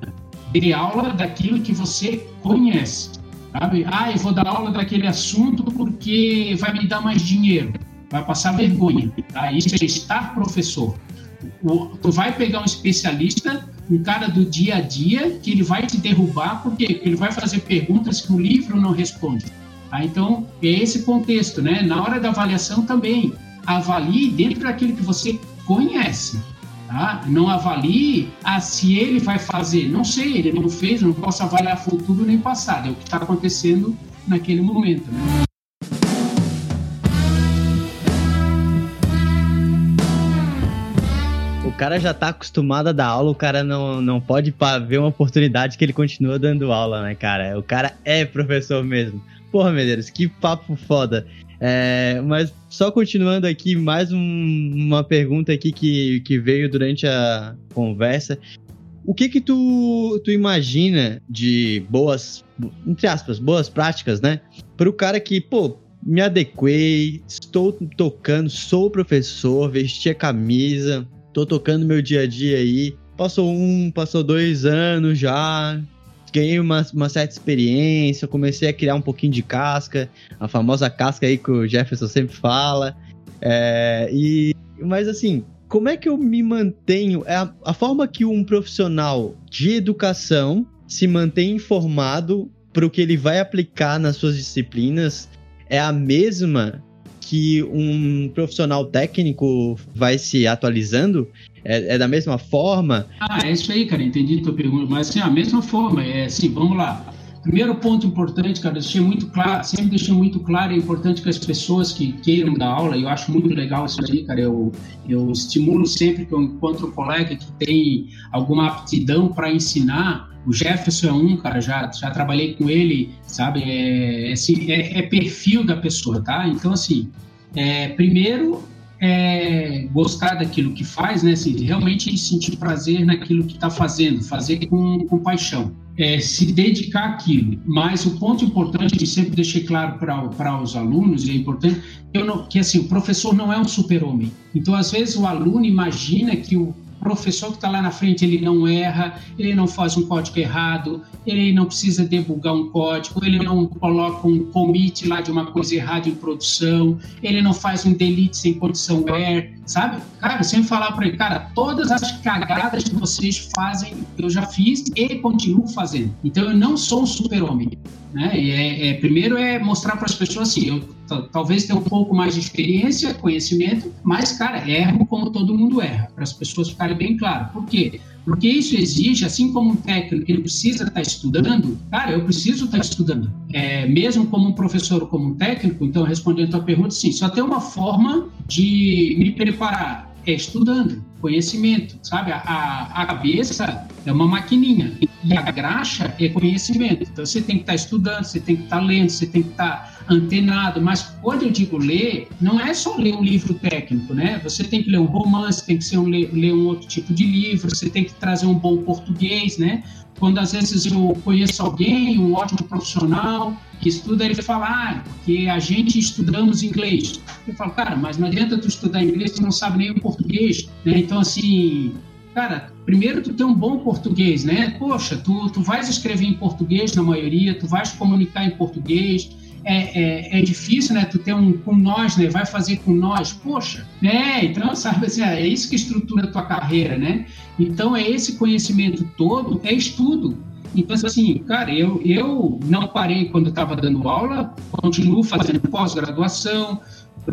Dê aula daquilo que você conhece. Sabe? Ah, eu vou dar aula daquele assunto porque vai me dar mais dinheiro. vai passar vergonha. Tá? Isso é estar professor. Tu vai pegar um especialista, um cara do dia a dia, que ele vai te derrubar, porque ele vai fazer perguntas que o livro não responde. Tá? Então, é esse contexto, né? Na hora da avaliação também, avalie dentro daquilo que você conhece. Tá? Não avalie ah, se ele vai fazer. Não sei, ele não fez, não posso avaliar futuro nem passado. É o que está acontecendo naquele momento. Né? Cara já tá acostumado a dar aula, o cara não, não pode ver uma oportunidade que ele continua dando aula, né, cara? O cara é professor mesmo. Porra, Medeiros, que papo foda. É, mas só continuando aqui, mais um, uma pergunta aqui que, que veio durante a conversa. O que que tu, tu imagina de boas, entre aspas, boas práticas, né? Para o cara que, pô, me adequei, estou tocando, sou professor, vesti a camisa, tô tocando meu dia a dia aí. Passou um, passou dois anos já, ganhei uma, uma certa experiência, comecei a criar um pouquinho de casca, a famosa casca aí que o Jefferson sempre fala. É, e, mas assim, como é que eu me mantenho? É a, a forma que um profissional de educação se mantém informado para o que ele vai aplicar nas suas disciplinas é a mesma que um profissional técnico vai se atualizando? É, é, da mesma forma? Ah, é isso aí, cara, entendi a tua pergunta, mas assim, a mesma forma, é assim, vamos lá. Primeiro ponto importante, cara, deixei muito claro, sempre deixei muito claro, é importante que as pessoas que queiram dar aula, eu acho muito legal isso aí, cara, eu, eu estimulo sempre que eu encontro um colega que tem alguma aptidão para ensinar, o Jefferson é um, cara, já, já trabalhei com ele, sabe? É, é, é, é perfil da pessoa, tá? Então, assim, é, primeiro é, gostar daquilo que faz, né? Assim, realmente sentir prazer naquilo que está fazendo, fazer com, com paixão. É, se dedicar àquilo. Mas o ponto importante que sempre deixei claro para os alunos, e é importante, não, que assim, o professor não é um super-homem. Então, às vezes, o aluno imagina que o professor que está lá na frente ele não erra, ele não faz um código errado, ele não precisa debugar um código, ele não coloca um commit lá de uma coisa errada em produção, ele não faz um delete sem condição where, sabe? Cara, sempre falar para ele, cara, todas as cagadas que vocês fazem, eu já fiz e continuo fazendo. Então eu não sou um super-homem. Né? E é, é, primeiro é mostrar para as pessoas assim, eu talvez tenha um pouco mais de experiência, conhecimento, mas, cara, erro como todo mundo erra, para as pessoas ficarem bem claras. Por quê? Porque isso exige, assim como um técnico ele precisa estar tá estudando, cara, eu preciso estar tá estudando. É, mesmo como um professor ou como um técnico, então, respondendo a tua pergunta, sim, só tem uma forma de me preparar, é estudando conhecimento, sabe? A, a cabeça é uma maquininha e a graxa é conhecimento. Então você tem que estar tá estudando, você tem que estar tá lendo, você tem que estar tá antenado. Mas quando eu digo ler, não é só ler um livro técnico, né? Você tem que ler um romance, tem que ser um, ler, ler um outro tipo de livro, você tem que trazer um bom português, né? Quando às vezes eu conheço alguém, um ótimo profissional, que estuda, ele fala, ah, porque a gente estudamos inglês. Eu falo, cara, mas não adianta tu estudar inglês, tu não sabe nem o português, né? Então, assim, cara, primeiro tu tem um bom português, né? Poxa, tu, tu vais escrever em português na maioria, tu vais comunicar em português, é, é, é, difícil, né? Tu ter um com nós, né? Vai fazer com nós, poxa, né? Então, sabe assim, é isso que estrutura a tua carreira, né? Então, é esse conhecimento todo, é estudo. Então, assim, cara, eu, eu não parei quando estava dando aula, continuo fazendo pós-graduação,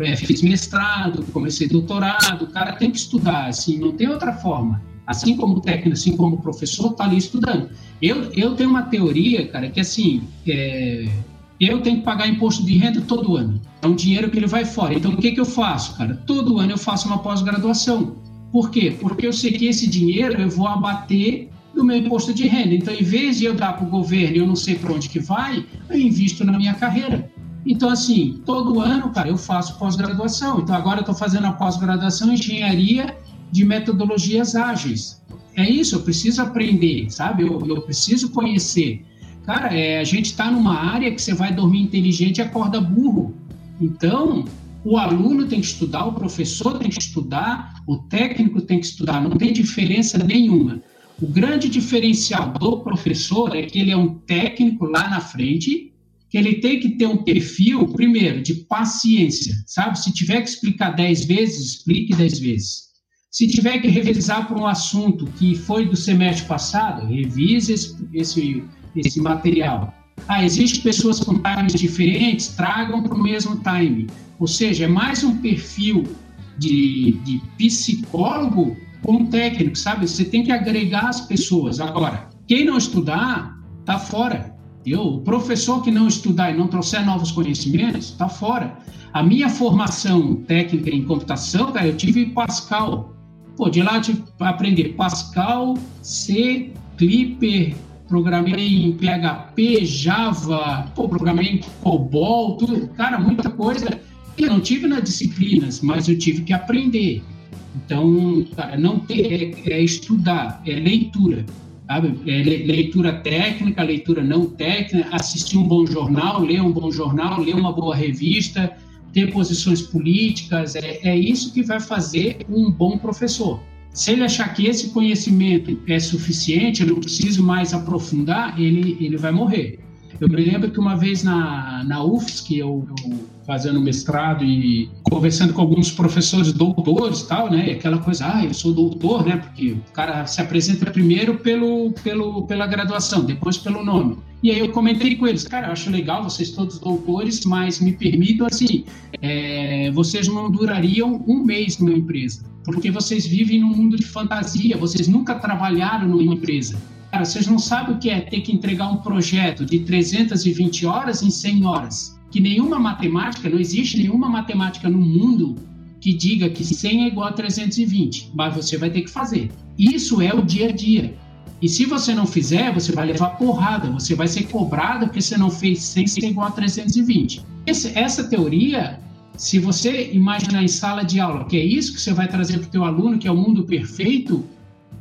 é, fiz mestrado, comecei doutorado, o cara tem que estudar, assim, não tem outra forma. Assim como técnico, assim como professor, tá ali estudando. Eu, eu tenho uma teoria, cara, que assim, é, eu tenho que pagar imposto de renda todo ano. É um dinheiro que ele vai fora. Então, o que, que eu faço, cara? Todo ano eu faço uma pós-graduação. Por quê? Porque eu sei que esse dinheiro eu vou abater do meu imposto de renda. Então, em vez de eu dar para o governo e eu não sei para onde que vai, eu invisto na minha carreira. Então, assim, todo ano, cara, eu faço pós-graduação. Então, agora eu estou fazendo a pós-graduação em engenharia de metodologias ágeis. É isso, eu preciso aprender, sabe? Eu, eu preciso conhecer. Cara, é, a gente está numa área que você vai dormir inteligente e acorda burro. Então, o aluno tem que estudar, o professor tem que estudar, o técnico tem que estudar, não tem diferença nenhuma. O grande diferencial do professor é que ele é um técnico lá na frente que ele tem que ter um perfil, primeiro, de paciência, sabe? Se tiver que explicar dez vezes, explique dez vezes. Se tiver que revisar por um assunto que foi do semestre passado, revise esse, esse, esse material. Ah, existem pessoas com times diferentes, tragam para o mesmo time. Ou seja, é mais um perfil de, de psicólogo com técnico, sabe? Você tem que agregar as pessoas. Agora, quem não estudar, tá fora. Eu, o professor que não estudar e não trouxer novos conhecimentos, está fora. A minha formação técnica em computação, cara, eu tive Pascal. Pô, de lá eu tive aprender Pascal, C, Clipper, programei em PHP, Java, pô, programei em COBOL, tudo. Cara, muita coisa. Eu não tive nas disciplinas, mas eu tive que aprender. Então, cara, não é, é estudar, é leitura sabe? É, leitura técnica, leitura não técnica, assistir um bom jornal, ler um bom jornal, ler uma boa revista, ter posições políticas, é, é isso que vai fazer um bom professor. Se ele achar que esse conhecimento é suficiente, eu não preciso mais aprofundar, ele, ele vai morrer. Eu me lembro que uma vez na, na UFSC, eu, eu fazendo mestrado e conversando com alguns professores doutores tal, né? Aquela coisa, ah, eu sou doutor, né? Porque o cara se apresenta primeiro pelo, pelo, pela graduação, depois pelo nome. E aí eu comentei com eles, cara, acho legal vocês todos doutores, mas me permitam assim, é, vocês não durariam um mês numa empresa, porque vocês vivem num mundo de fantasia, vocês nunca trabalharam numa empresa. Cara, vocês não sabem o que é ter que entregar um projeto de 320 horas em 100 horas que nenhuma matemática, não existe nenhuma matemática no mundo que diga que 100 é igual a 320, mas você vai ter que fazer. Isso é o dia a dia. E se você não fizer, você vai levar porrada, você vai ser cobrado porque você não fez 100 ser igual a 320. Esse, essa teoria, se você imaginar em sala de aula, que é isso que você vai trazer para o teu aluno, que é o mundo perfeito,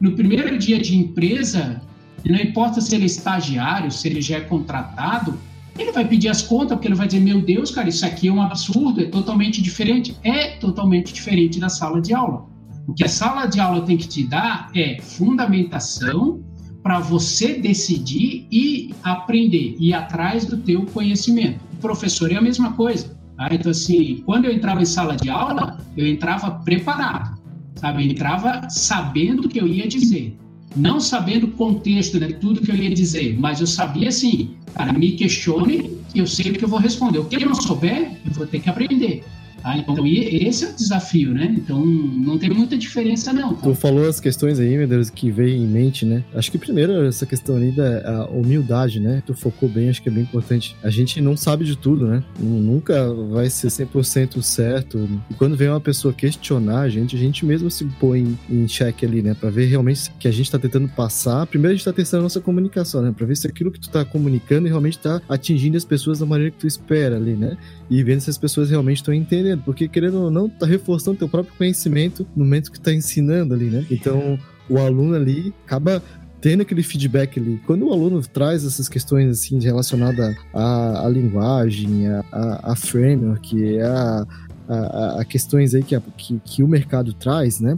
no primeiro dia de empresa, não importa se ele é estagiário, se ele já é contratado, ele vai pedir as contas, porque ele vai dizer: Meu Deus, cara, isso aqui é um absurdo, é totalmente diferente. É totalmente diferente da sala de aula. O que a sala de aula tem que te dar é fundamentação para você decidir e aprender, ir atrás do teu conhecimento. O professor é a mesma coisa. Tá? Então, assim, quando eu entrava em sala de aula, eu entrava preparado, sabe? Eu entrava sabendo o que eu ia dizer não sabendo o contexto de tudo que eu ia dizer, mas eu sabia assim, cara, me questione eu sei que eu vou responder. O que eu não souber, eu vou ter que aprender. Ah, então esse é o desafio, né? Então não tem muita diferença não. Tá? Tu falou as questões aí, meu Deus, que veio em mente, né? Acho que primeiro essa questão ali da humildade, né? Tu focou bem, acho que é bem importante. A gente não sabe de tudo, né? Nunca vai ser 100% certo. E quando vem uma pessoa questionar a gente, a gente mesmo se põe em xeque ali, né? Pra ver realmente que a gente tá tentando passar. Primeiro a gente tá testando a nossa comunicação, né? Pra ver se aquilo que tu tá comunicando realmente tá atingindo as pessoas da maneira que tu espera ali, né? E vendo se as pessoas realmente estão entendendo porque querendo ou não, tá reforçando teu próprio conhecimento no momento que tá ensinando ali, né? Então, o aluno ali acaba tendo aquele feedback ali. Quando o aluno traz essas questões assim relacionadas à, à linguagem, a, a, a framework, a, a, a, questões aí que, que, que o mercado traz, né?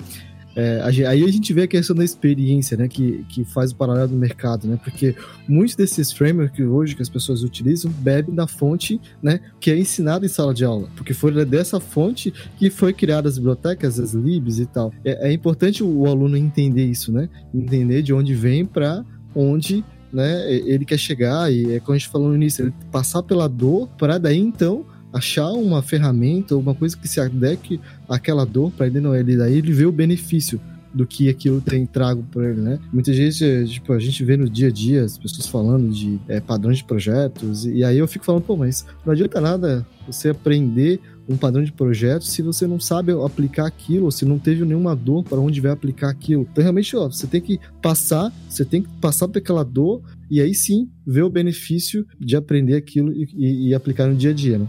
É, aí a gente vê a questão da experiência, né, que, que faz o paralelo do mercado, né, porque muitos desses frameworks hoje que as pessoas utilizam bebem da fonte, né, que é ensinada em sala de aula, porque foi dessa fonte que foi criada as bibliotecas, as libs e tal. É, é importante o aluno entender isso, né, entender de onde vem para onde né, ele quer chegar e é como a gente falou no início, ele passar pela dor para daí então achar uma ferramenta, uma coisa que se adeque àquela dor para ele, não, ele daí ele vê o benefício do que aquilo tem trago para ele, né? Muitas vezes, tipo, a gente vê no dia a dia as pessoas falando de é, padrões de projetos, e aí eu fico falando, pô, mas não adianta nada você aprender um padrão de projeto se você não sabe aplicar aquilo, ou se não teve nenhuma dor para onde vai aplicar aquilo. Então, realmente, ó, você tem que passar, você tem que passar por aquela dor, e aí sim ver o benefício de aprender aquilo e, e, e aplicar no dia a dia, né?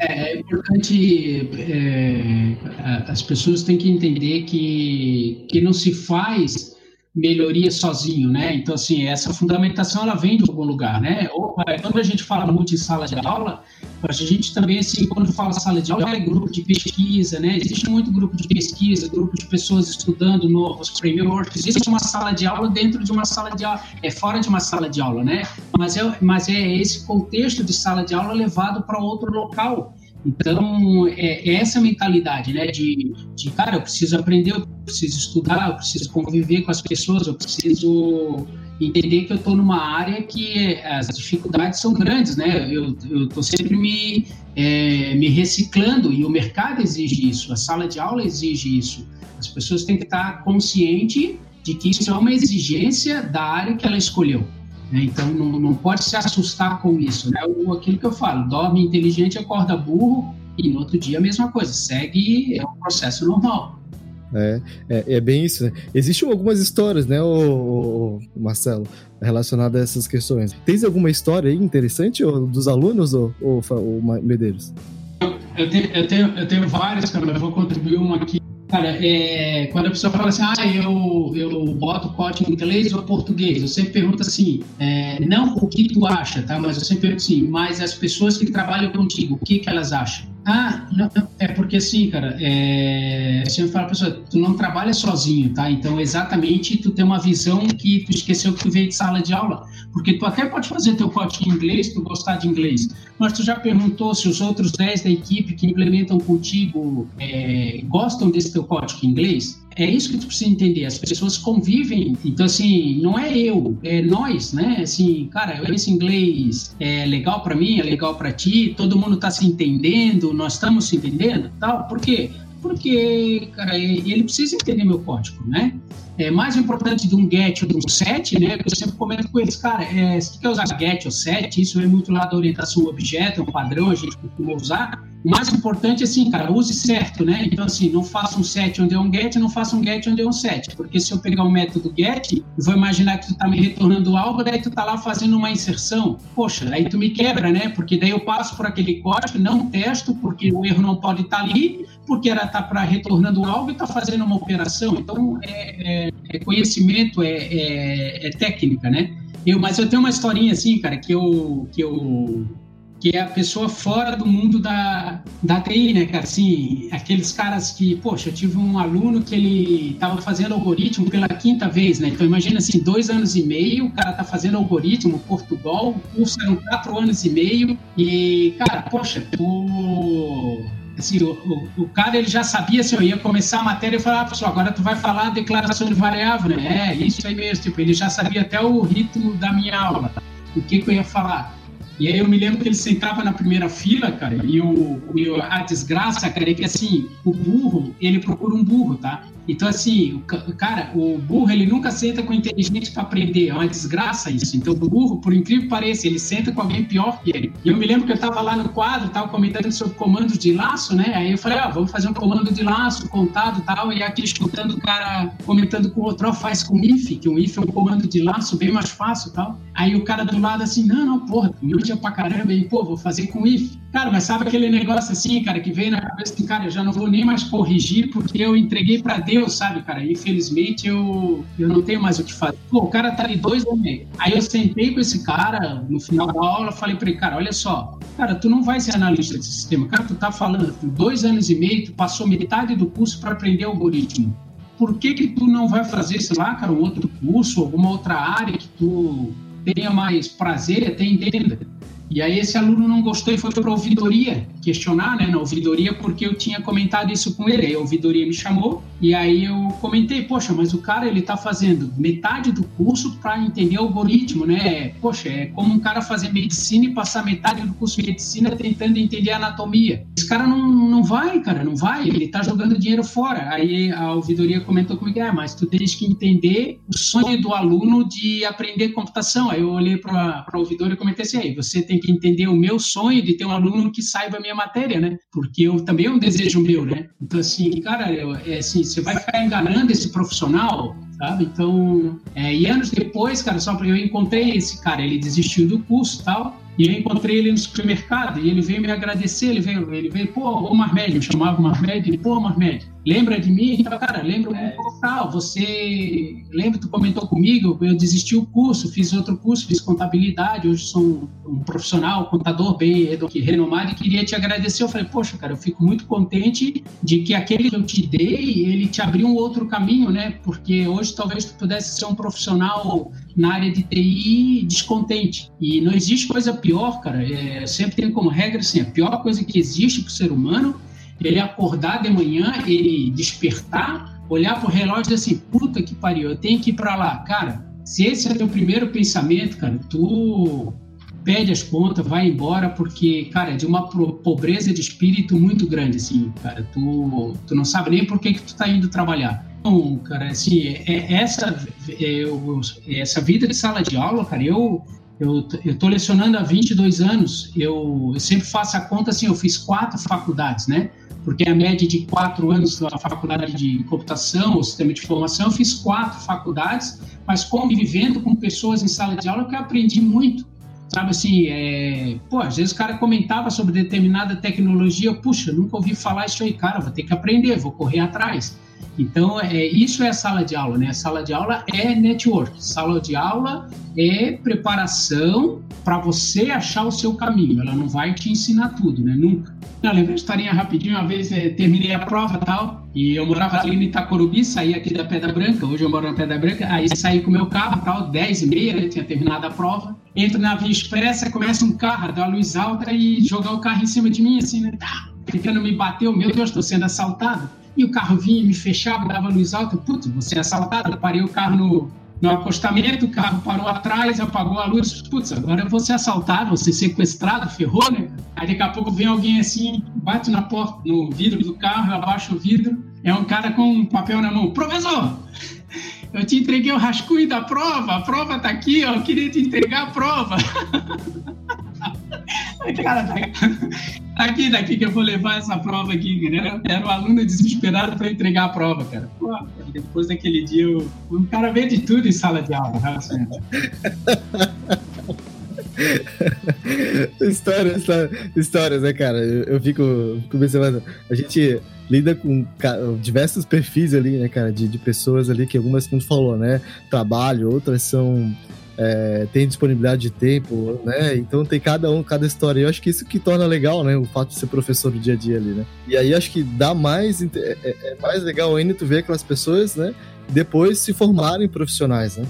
É, é importante, é, as pessoas têm que entender que, que não se faz melhoria sozinho, né? Então, assim, essa fundamentação, ela vem de algum lugar, né? Ou, é, quando a gente fala muito em sala de aula, A gente também, assim, quando fala sala de aula, é grupo de pesquisa, né? Existe muito grupo de pesquisa, grupo de pessoas estudando novos frameworks. Existe uma sala de aula dentro de uma sala de aula, é fora de uma sala de aula, né? Mas é, mas é esse contexto de sala de aula levado para outro local. Então, é, é essa mentalidade, né? De, de, cara, eu preciso aprender, eu preciso estudar, eu preciso conviver com as pessoas, eu preciso entender que eu estou numa área que as dificuldades são grandes, né? Eu estou sempre me, é, me reciclando e o mercado exige isso, a sala de aula exige isso. As pessoas têm que estar conscientes de que isso é uma exigência da área que ela escolheu. Né? Então, não, não pode se assustar com isso. Né? O, aquilo que eu falo, dorme inteligente, acorda burro, e no outro dia a mesma coisa, segue, é um processo normal. É, é, é, bem isso, né? Existem algumas histórias, né, o, o Marcelo, relacionadas a essas questões. Tens alguma história aí interessante ou, dos alunos, ou, ou, ou Medeiros? Eu tenho, eu, tenho, eu tenho várias, cara, eu vou contribuir uma aqui. Cara, é, quando a pessoa fala assim, ah, eu, eu boto código em inglês ou português, eu sempre pergunto assim, é, não o que tu acha, tá? Mas eu sempre pergunto assim, mas as pessoas que trabalham contigo, o que, que elas acham? Ah, não, é porque assim, cara, é, eu sempre falo pessoa, tu não trabalha sozinho, tá? Então, exatamente, tu tem uma visão que tu esqueceu que tu veio de sala de aula. Porque tu até pode fazer teu código em inglês, tu gostar de inglês, mas tu já perguntou se os outros 10 da equipe que implementam contigo é, gostam desse teu código em inglês? É isso que tu precisa entender. As pessoas convivem, então assim, não é eu, é nós, né? Assim, cara, esse inglês é legal para mim, é legal para ti, todo mundo tá se entendendo, nós estamos se entendendo, tal. Por quê? Porque, cara, ele precisa entender meu código, né? É mais importante de um get ou de um set, né? Que eu sempre comento com eles, cara, é, se tu quer usar get ou set, isso é muito lá da orientação objeto, é um padrão, a gente costuma usar o mais importante é assim, cara, use certo, né? Então, assim, não faça um set onde é um get, não faça um get onde é um set. Porque se eu pegar um método get, vou imaginar que tu tá me retornando algo, daí tu tá lá fazendo uma inserção. Poxa, aí tu me quebra, né? Porque daí eu passo por aquele código, não testo, porque o erro não pode estar tá ali, porque ela tá para retornando algo e tá fazendo uma operação. Então, é, é, é conhecimento, é, é, é técnica, né? Eu, mas eu tenho uma historinha assim, cara, que eu, que eu que é a pessoa fora do mundo da, da TI, né, cara? Assim, aqueles caras que, poxa, eu tive um aluno que ele estava fazendo algoritmo pela quinta vez, né? Então, imagina assim, dois anos e meio, o cara tá fazendo algoritmo, Portugal, o curso eram quatro anos e meio, e, cara, poxa, tu assim, o, o, o, cara ele já sabia se assim, eu ia começar a matéria e falar, ah, pessoal, agora tu vai falar a declaração de variável, né? É, isso aí mesmo, tipo, ele já sabia até o ritmo da minha aula, o que, que eu ia falar. E aí eu me lembro que ele sentava na primeira fila, cara, e o, o a desgraça, cara, é que assim, o burro, ele procura um burro, tá? Então, assim, o, cara, o burro, ele nunca senta com inteligente para aprender. É uma desgraça isso. Então, o burro, por incrível que pareça, ele senta com alguém pior que ele. E eu me lembro que eu estava lá no quadro, tava comentando sobre comandos de laço, né? Aí eu falei, ó, vamos fazer um comando de laço, contado e tal. E aqui escutando o cara comentando com o outro, ó, faz com if, que o if é um comando de laço bem mais fácil e tal. Aí o cara do lado assim, não, não, porra, manja pra caramba. E, pô, vou fazer com if. Cara, mas sabe aquele negócio assim, cara, que veio na cabeça que, cara, eu já não vou nem mais corrigir porque eu entreguei para Deus, sabe, cara? Infelizmente eu, eu não tenho mais o que fazer. Pô, o cara tá ali dois anos meio. Aí eu sentei com esse cara no final da aula, falei para ele, cara, olha só, cara, tu não vai ser analista de sistema. Cara, tu tá falando, dois anos e meio, tu passou metade do curso para aprender algoritmo. Por que que tu não vai fazer, sei lá, cara, um outro curso, alguma outra área que tu tenha mais prazer até entenda? E aí esse aluno não gostou e foi para a ouvidoria questionar, né, na ouvidoria, porque eu tinha comentado isso com ele. Aí a ouvidoria me chamou e aí eu comentei, poxa, mas o cara ele tá fazendo metade do curso para entender algoritmo, né? Poxa, é como um cara fazer medicina e passar metade do curso de medicina tentando entender anatomia. Esse cara não, não vai, cara, não vai, ele tá jogando dinheiro fora. Aí a ouvidoria comentou comigo, ah, mas tu tens que entender o sonho do aluno de aprender computação. Aí eu olhei para a ouvidoria e comentei assim, aí você tem tem que entender o meu sonho de ter um aluno que saiba a minha matéria, né? Porque eu também é um desejo meu, né? Então, assim, cara, eu, é assim, você vai ficar enganando esse profissional, sabe? Então, é, e anos depois, cara, só eu encontrei esse cara, ele desistiu do curso e tal, e eu encontrei ele no supermercado e ele veio me agradecer, ele veio, ele veio, pô, ô Marmédio, chamava o Marmédio, ele, pô, Marmédio, lembra de mim? Então, cara, lembra é. um tal, você lembra, tu comentou comigo, eu desisti o curso, fiz outro curso, fiz contabilidade, hoje sou um, um profissional, contador bem renomado e queria te agradecer. Eu falei, poxa, cara, eu fico muito contente de que aquele que eu te dei, ele te abriu um outro caminho, né? Porque hoje talvez tu pudesse ser um profissional na área de TI descontente. E não existe coisa pior, cara. É, sempre tem como regra assim, a pior coisa que existe para o ser humano ele acordar de manhã, ele despertar, olhar para o relógio e dizer assim, puta que pariu, eu tenho que ir para lá. Cara, se esse é teu primeiro pensamento, cara, tu pede as contas, vai embora, porque, cara, é de uma pobreza de espírito muito grande, assim, cara. Tu, tu não sabe nem por que, que tu tá indo trabalhar. Então, cara, assim, é, é essa, é, essa vida de sala de aula, cara, eu, eu estou lecionando há 22 anos, eu, eu sempre faço a conta assim, eu fiz quatro faculdades, né? Porque a média de quatro anos na faculdade de computação, ou sistema de informação, eu fiz quatro faculdades, mas convivendo com pessoas em sala de aula que eu aprendi muito. Sabe assim, é... pô, às vezes o cara comentava sobre determinada tecnologia, puxa, nunca ouvi falar isso aí, cara, vou ter que aprender, vou correr atrás. Então, é, isso é a sala de aula, né? A sala de aula é network. Sala de aula é preparação para você achar o seu caminho. Ela não vai te ensinar tudo, né? Nunca. Eu lembro uma historinha rapidinho. Uma vez é, terminei a prova tal, e eu morava ali no Itacorubi, saí aqui da Pedra Branca. Hoje eu moro na Pedra Branca. Aí saí com meu carro tal, 10 e meia, né? Tinha terminado a prova. Entro na Via Expressa, começa um carro, dá luz alta e jogar o carro em cima de mim, assim, né? Tá, tentando me bater. Meu Deus, estou sendo assaltado. E o carro vinha, me fechava, dava luz alta. Putz, você é assaltado. Eu parei o carro no, no acostamento, o carro parou atrás, apagou a luz. Putz, agora eu vou ser assaltado, vou ser sequestrado, ferrou, né? Aí daqui a pouco vem alguém assim, bate na porta, no vidro do carro, abaixa o vidro. É um cara com um papel na mão. Professor! Eu te entreguei o rascunho da prova, a prova tá aqui, ó, eu queria te entregar a prova. Aqui daqui que eu vou levar essa prova aqui, cara. Era um aluno desesperado para entregar a prova, cara. Pô, depois daquele dia, eu... um cara vê de tudo em sala de aula, né? assim. histórias, histórias, né, cara? Eu, eu fico, fico a gente lida com diversos perfis ali, né, cara, de, de pessoas ali que algumas, como tu falou, né, trabalho, outras são é, tem disponibilidade de tempo, né? Então tem cada um, cada história. Eu acho que isso que torna legal, né? O fato de ser professor do dia a dia ali, né? E aí acho que dá mais. É, é, é mais legal ainda tu ver aquelas pessoas, né? Depois se formarem profissionais, né?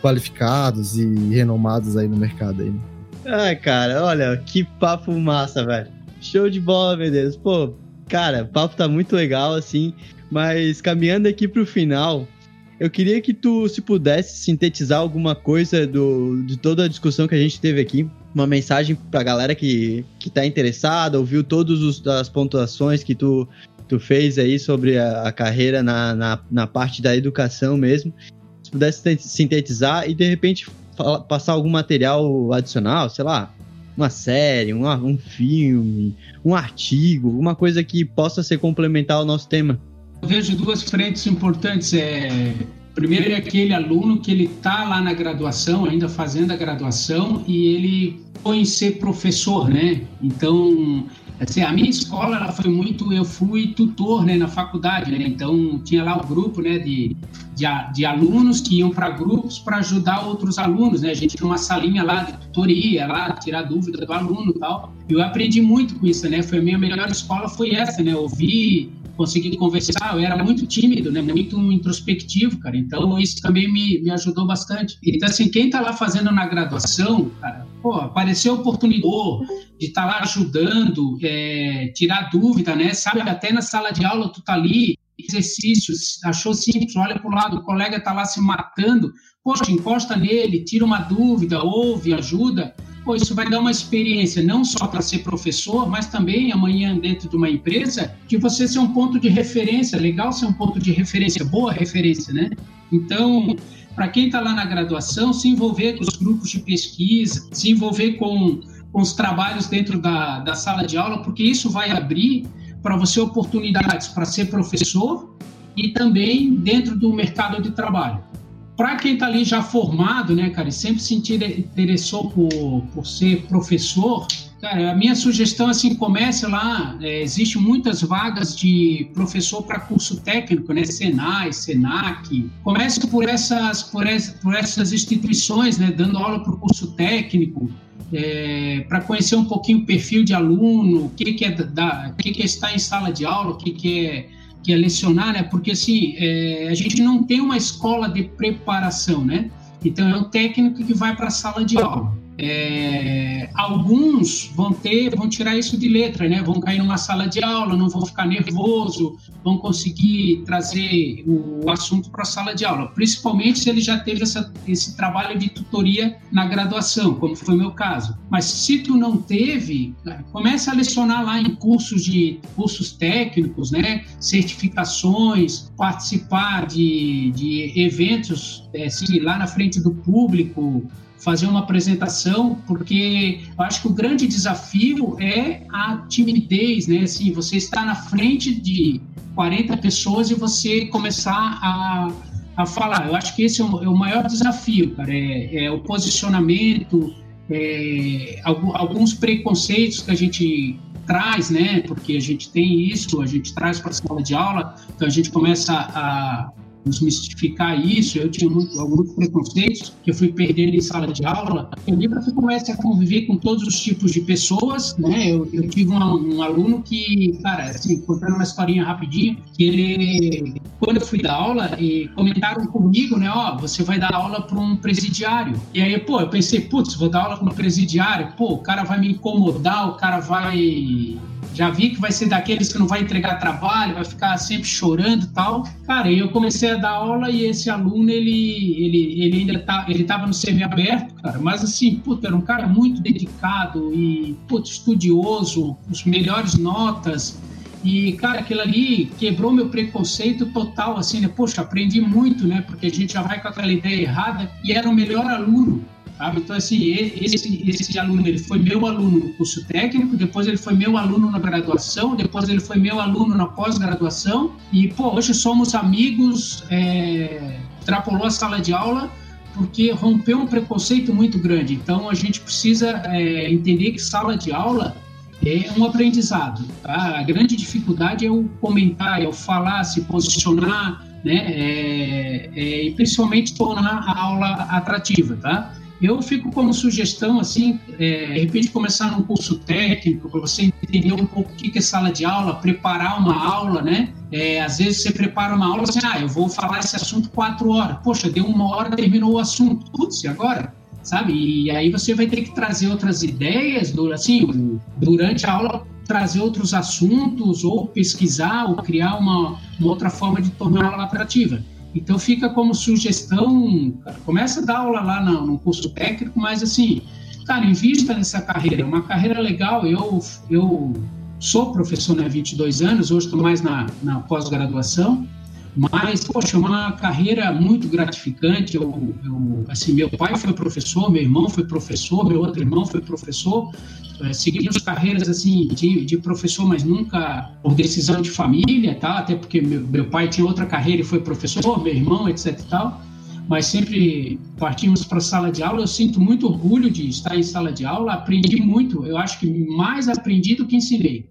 Qualificados e renomados aí no mercado aí. Né? Ai, cara, olha, que papo massa, velho. Show de bola, meu Deus. Pô, cara, o papo tá muito legal, assim. Mas caminhando aqui pro final, eu queria que tu, se pudesse, sintetizar alguma coisa do, de toda a discussão que a gente teve aqui. Uma mensagem pra galera que, que tá interessada, ouviu todas as pontuações que tu, tu fez aí sobre a, a carreira na, na, na, parte da educação mesmo. Se pudesse sintetizar e, de repente, fala, passar algum material adicional, sei lá, uma série, um, um filme, um artigo, uma coisa que possa ser complementar ao nosso tema. Eu vejo duas frentes importantes. É, primeiro é aquele aluno que ele está lá na graduação, ainda fazendo a graduação, e ele foi ser professor, né? Então, assim, a minha escola ela foi muito, eu fui tutor, né, na faculdade, né? Então tinha lá o grupo, né, de, de, de alunos que iam para grupos para ajudar outros alunos, né? A gente tinha uma salinha lá de tutoria, lá tirar dúvida do aluno, e tal. Eu aprendi muito com isso, né? Foi a minha melhor escola foi essa, né? Ouvir consegui conversar, eu era muito tímido, né, muito introspectivo, cara, então isso também me, me ajudou bastante. Então, assim, quem tá lá fazendo na graduação, cara, pô, apareceu oportunidade de estar tá lá ajudando, é, tirar dúvida, né, sabe, até na sala de aula tu tá ali, exercícios, achou simples, olha para o lado, o colega tá lá se matando, poxa, encosta nele, tira uma dúvida, ouve, ajuda, pô, isso vai dar uma experiência não só para ser professor, mas também amanhã dentro de uma empresa, de você ser um ponto de referência, legal ser um ponto de referência, boa referência, né? Então, para quem está lá na graduação, se envolver com os grupos de pesquisa, se envolver com, com os trabalhos dentro da, da sala de aula, porque isso vai abrir para você oportunidades para ser professor e também dentro do mercado de trabalho para quem está ali já formado, né, cara, e sempre se interessou por, por ser professor, Cara, a minha sugestão assim começa lá. É, Existem muitas vagas de professor para curso técnico, né? Senai, Senac. Comece por essas, por, essa, por essas instituições, né? Dando aula para o curso técnico. É, para conhecer um pouquinho o perfil de aluno, o que, que é da, o que, que é estar em sala de aula, o que, que é que é lecionar, né? Porque assim, é, a gente não tem uma escola de preparação, né? Então é um técnico que vai para a sala de aula. É, alguns vão ter, vão tirar isso de letra, né? Vão cair numa sala de aula, não vão ficar nervoso, vão conseguir trazer o assunto para a sala de aula. Principalmente se ele já teve essa, esse trabalho de tutoria na graduação, como foi o meu caso. Mas se tu não teve, começa a lecionar lá em cursos de cursos técnicos, né? Certificações, participar de, de eventos, é, assim, lá na frente do público fazer uma apresentação, porque eu acho que o grande desafio é a timidez, né? Assim, você está na frente de 40 pessoas e você começar a, a falar. Eu acho que esse é o, é o maior desafio, cara. É, é o posicionamento, é, alguns preconceitos que a gente traz, né? Porque a gente tem isso, a gente traz para a sala de aula, então a gente começa a desmistificar isso. Eu tinha muito, alguns preconceitos que eu fui perdendo em sala de aula. O livro você começa a conviver com todos os tipos de pessoas, né? Eu, eu tive um, um, aluno que, cara, assim, contando uma historinha rapidinho, que ele, quando eu fui dar aula, e comentaram comigo, né? Ó, oh, você vai dar aula para um presidiário. E aí, pô, eu pensei, putz, vou dar aula para um presidiário, pô, o cara vai me incomodar, o cara vai já vi que vai ser daqueles que não vai entregar trabalho, vai ficar sempre chorando e tal. Cara, eu comecei a dar aula e esse aluno, ele, ele, ele ainda tá, ele tava no semi-aberto, cara, mas assim, puta, era um cara muito dedicado e, puta, estudioso, os melhores notas. E, cara, aquilo ali quebrou meu preconceito total, assim, né? Poxa, aprendi muito, né? Porque a gente já vai com aquela ideia errada e era o melhor aluno. Sabe? Então, assim, esse, esse aluno ele foi meu aluno no curso técnico, depois ele foi meu aluno na graduação, depois ele foi meu aluno na pós-graduação, e, pô, hoje somos amigos, é, extrapolou a sala de aula, porque rompeu um preconceito muito grande. Então, a gente precisa é, entender que sala de aula é um aprendizado. Tá? A grande dificuldade é o comentar, é o falar, se posicionar, né? É, é, e principalmente tornar a aula atrativa, tá? Eu fico como sugestão, assim, é, de repente começar num curso técnico, para você entender um pouco o que é sala de aula, preparar uma aula, né? É, às vezes você prepara uma aula assim, ah, eu vou falar esse assunto quatro horas. Poxa, deu uma hora, terminou o assunto. Putz, e agora? Sabe? E aí você vai ter que trazer outras ideias, assim, durante a aula, trazer outros assuntos, ou pesquisar, ou criar uma, uma outra forma de tornar a aula atrativa. Então fica como sugestão, cara, começa a dar aula lá no, no curso técnico, mas assim, cara, invista nessa carreira, é uma carreira legal. Eu, eu sou professor né, há 22 anos, hoje estou mais na, na pós-graduação, mas, poxa, é uma carreira muito gratificante. Eu, eu, assim, meu pai foi professor, meu irmão foi professor, meu outro irmão foi professor. É, seguimos carreiras assim de, de professor, mas nunca por decisão de família, tá? Até porque meu, meu pai tinha outra carreira e foi professor, meu irmão, etc. Tal. Mas sempre partimos para a sala de aula. Eu sinto muito orgulho de estar em sala de aula. Aprendi muito. Eu acho que mais aprendi do que ensinei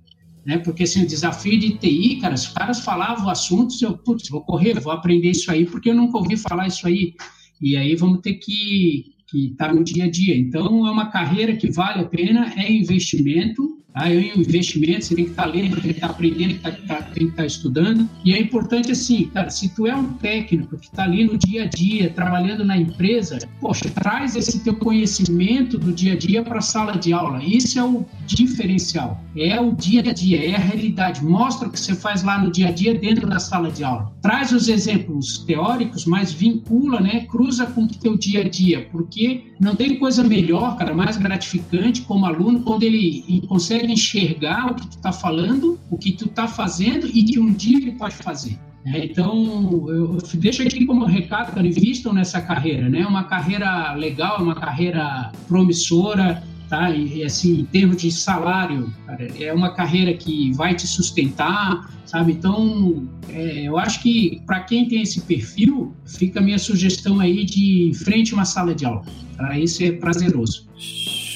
né? Porque assim, o desafio de TI, cara, os caras falavam assuntos, eu, putz, vou correr, vou aprender isso aí, porque eu nunca ouvi falar isso aí. E aí vamos ter que que está no dia a dia. Então, é uma carreira que vale a pena, é investimento, Tá? É um investimento, você tem que estar tá lendo, tem que estar tá aprendendo, tem que que estar estudando. E é importante assim, cara, se tu é um técnico que está ali no dia a dia, trabalhando na empresa, poxa, traz esse teu conhecimento do dia a dia para a sala de aula. Isso é o diferencial. É o dia a dia, é a realidade. Mostra o que você faz lá no dia a dia dentro da sala de aula. Traz os exemplos teóricos, mas vincula, né? Cruza com o teu dia a dia, porque não tem coisa melhor, cara, mais gratificante como aluno quando ele consegue consegue enxergar o que tu está falando, o que tu está fazendo e que um dia ele pode fazer. É, então, eu deixo aqui como recado, cara, invistam nessa carreira, né? Uma carreira legal, uma carreira promissora, tá? E, assim, em termos de salário, cara, é uma carreira que vai te sustentar, sabe? Então, é, eu acho que para quem tem esse perfil, fica a minha sugestão aí de frente a uma sala de aula. Tá? Isso é prazeroso.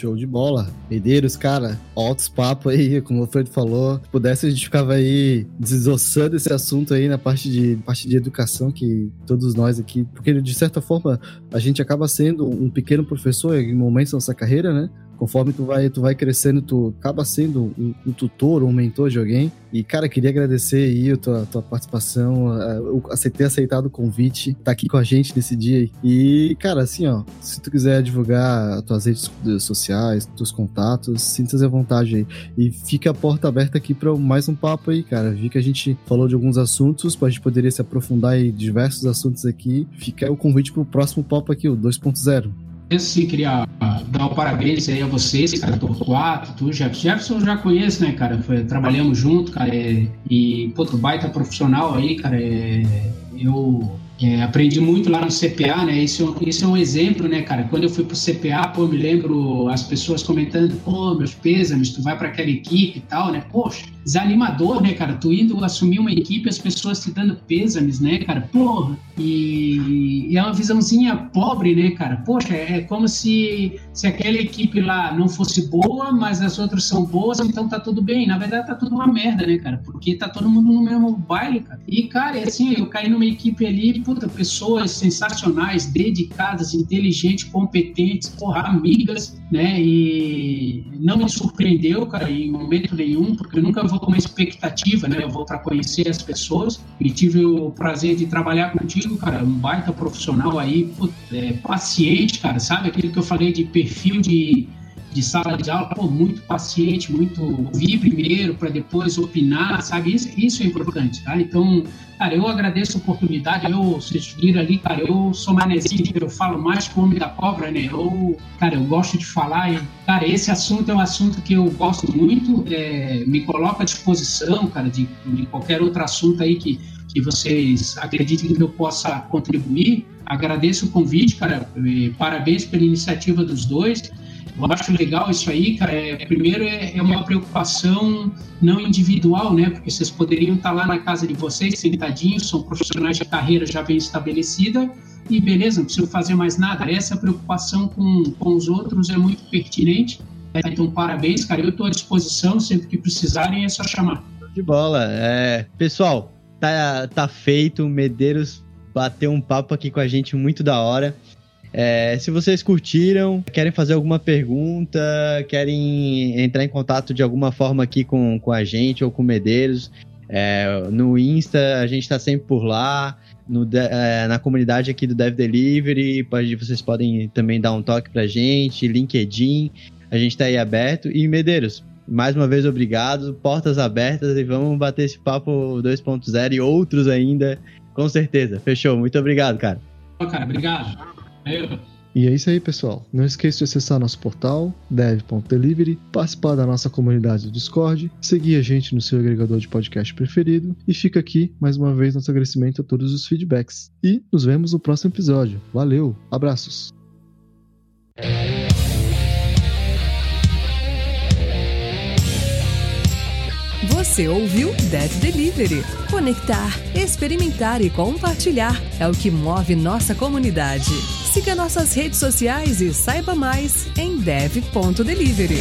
Show de bola. Medeiros, cara, altos papo aí, como o Fred falou. Se pudesse, a gente ficava aí desossando esse assunto aí na parte de, parte de educação que todos nós aqui, porque de certa forma a gente acaba sendo um pequeno professor em momentos da nossa carreira, né? Conforme tu vai, tu vai crescendo, tu acaba sendo um, um tutor, um mentor de alguém. E, cara, queria agradecer aí a tua, tua participação, uh, ter aceitado o convite, tá aqui com a gente nesse dia. E, cara, assim, ó, se tu quiser divulgar as tuas redes sociais, teus contatos, sinta-se à vontade aí. E fica a porta aberta aqui para mais um papo aí, cara. Vi que a gente falou de alguns assuntos, a gente poderia se aprofundar em diversos assuntos aqui. Fica o convite pro próximo papo aqui, o 2.0 sim, queria dar o parabéns aí a vocês, cara, Torquato, tu, Jefferson. Jefferson eu já conheço, né, cara? Foi, trabalhamos junto, cara, é, e, pô, tu baita profissional aí, cara, é, eu é, aprendi muito lá no CPA, né? Isso, isso é um exemplo, né, cara? Quando eu fui pro CPA, pô, eu me lembro as pessoas comentando, pô, meus pêsames, tu vai para aquela equipe e tal, né? Poxa, desanimador, né, cara? Tu indo assumir uma equipe, as pessoas te dando pêsames, né, cara? Porra, e, e é uma visãozinha pobre, né, cara? Poxa, é como se, se aquela equipe lá não fosse boa, mas as outras são boas, então tá tudo bem. Na verdade, tá tudo uma merda, né, cara? Porque tá todo mundo no mesmo baile, cara. E, cara, é assim, eu caí numa equipe ali, puta, pessoas sensacionais, dedicadas, inteligentes, competentes, porra, amigas, né? E não me surpreendeu, cara, em momento nenhum, porque eu nunca vou com uma expectativa, né? Eu vou para conhecer as pessoas e tive o prazer de trabalhar contigo, cara, um baita profissional aí, é, paciente, cara, sabe? Aquele que eu falei de perfil de de sala de aula, pô, muito paciente, muito ouvir primeiro para depois opinar, sabe? Isso, isso é importante, tá? Então, cara, eu agradeço a oportunidade. Eu, vocês viram ali, cara, eu sou manezinho, eu falo mais que o homem da cobra, né? Eu, cara, eu gosto de falar. E, cara, esse assunto é um assunto que eu gosto muito, é, me coloca à disposição, cara, de, de qualquer outro assunto aí que, que vocês acreditem que eu possa contribuir. Agradeço o convite, cara. Parabéns pela iniciativa dos dois. Eu acho legal isso aí, cara. É, primeiro é, é, uma preocupação não individual, né? Porque vocês poderiam estar lá na casa de vocês, sentadinhos, são profissionais de carreira já bem estabelecida, e beleza, não preciso fazer mais nada. Essa preocupação com, com os outros é muito pertinente. Então, parabéns, cara. Eu estou à disposição, sempre que precisarem, é só chamar. De bola. É, pessoal, tá, tá feito. Medeiros bateu um papo aqui com a gente muito da hora. É, se vocês curtiram, querem fazer alguma pergunta, querem entrar em contato de alguma forma aqui com, com a gente ou com o Medeiros, é, no Insta, a gente está sempre por lá. No, é, na comunidade aqui do Dev Delivery, pode, vocês podem também dar um toque pra gente, LinkedIn, a gente está aí aberto. E Medeiros, mais uma vez obrigado, portas abertas e vamos bater esse papo 2.0 e outros ainda, com certeza. Fechou, muito obrigado, cara. Cara, obrigado. E é isso aí, pessoal. Não esqueça de acessar nosso portal, dev.delivery, participar da nossa comunidade do Discord, seguir a gente no seu agregador de podcast preferido e fica aqui mais uma vez nosso agradecimento a todos os feedbacks. E nos vemos no próximo episódio. Valeu, abraços! Você ouviu Dev Delivery. Conectar, experimentar e compartilhar é o que move nossa comunidade. Siga nossas redes sociais e saiba mais em dev.delivery.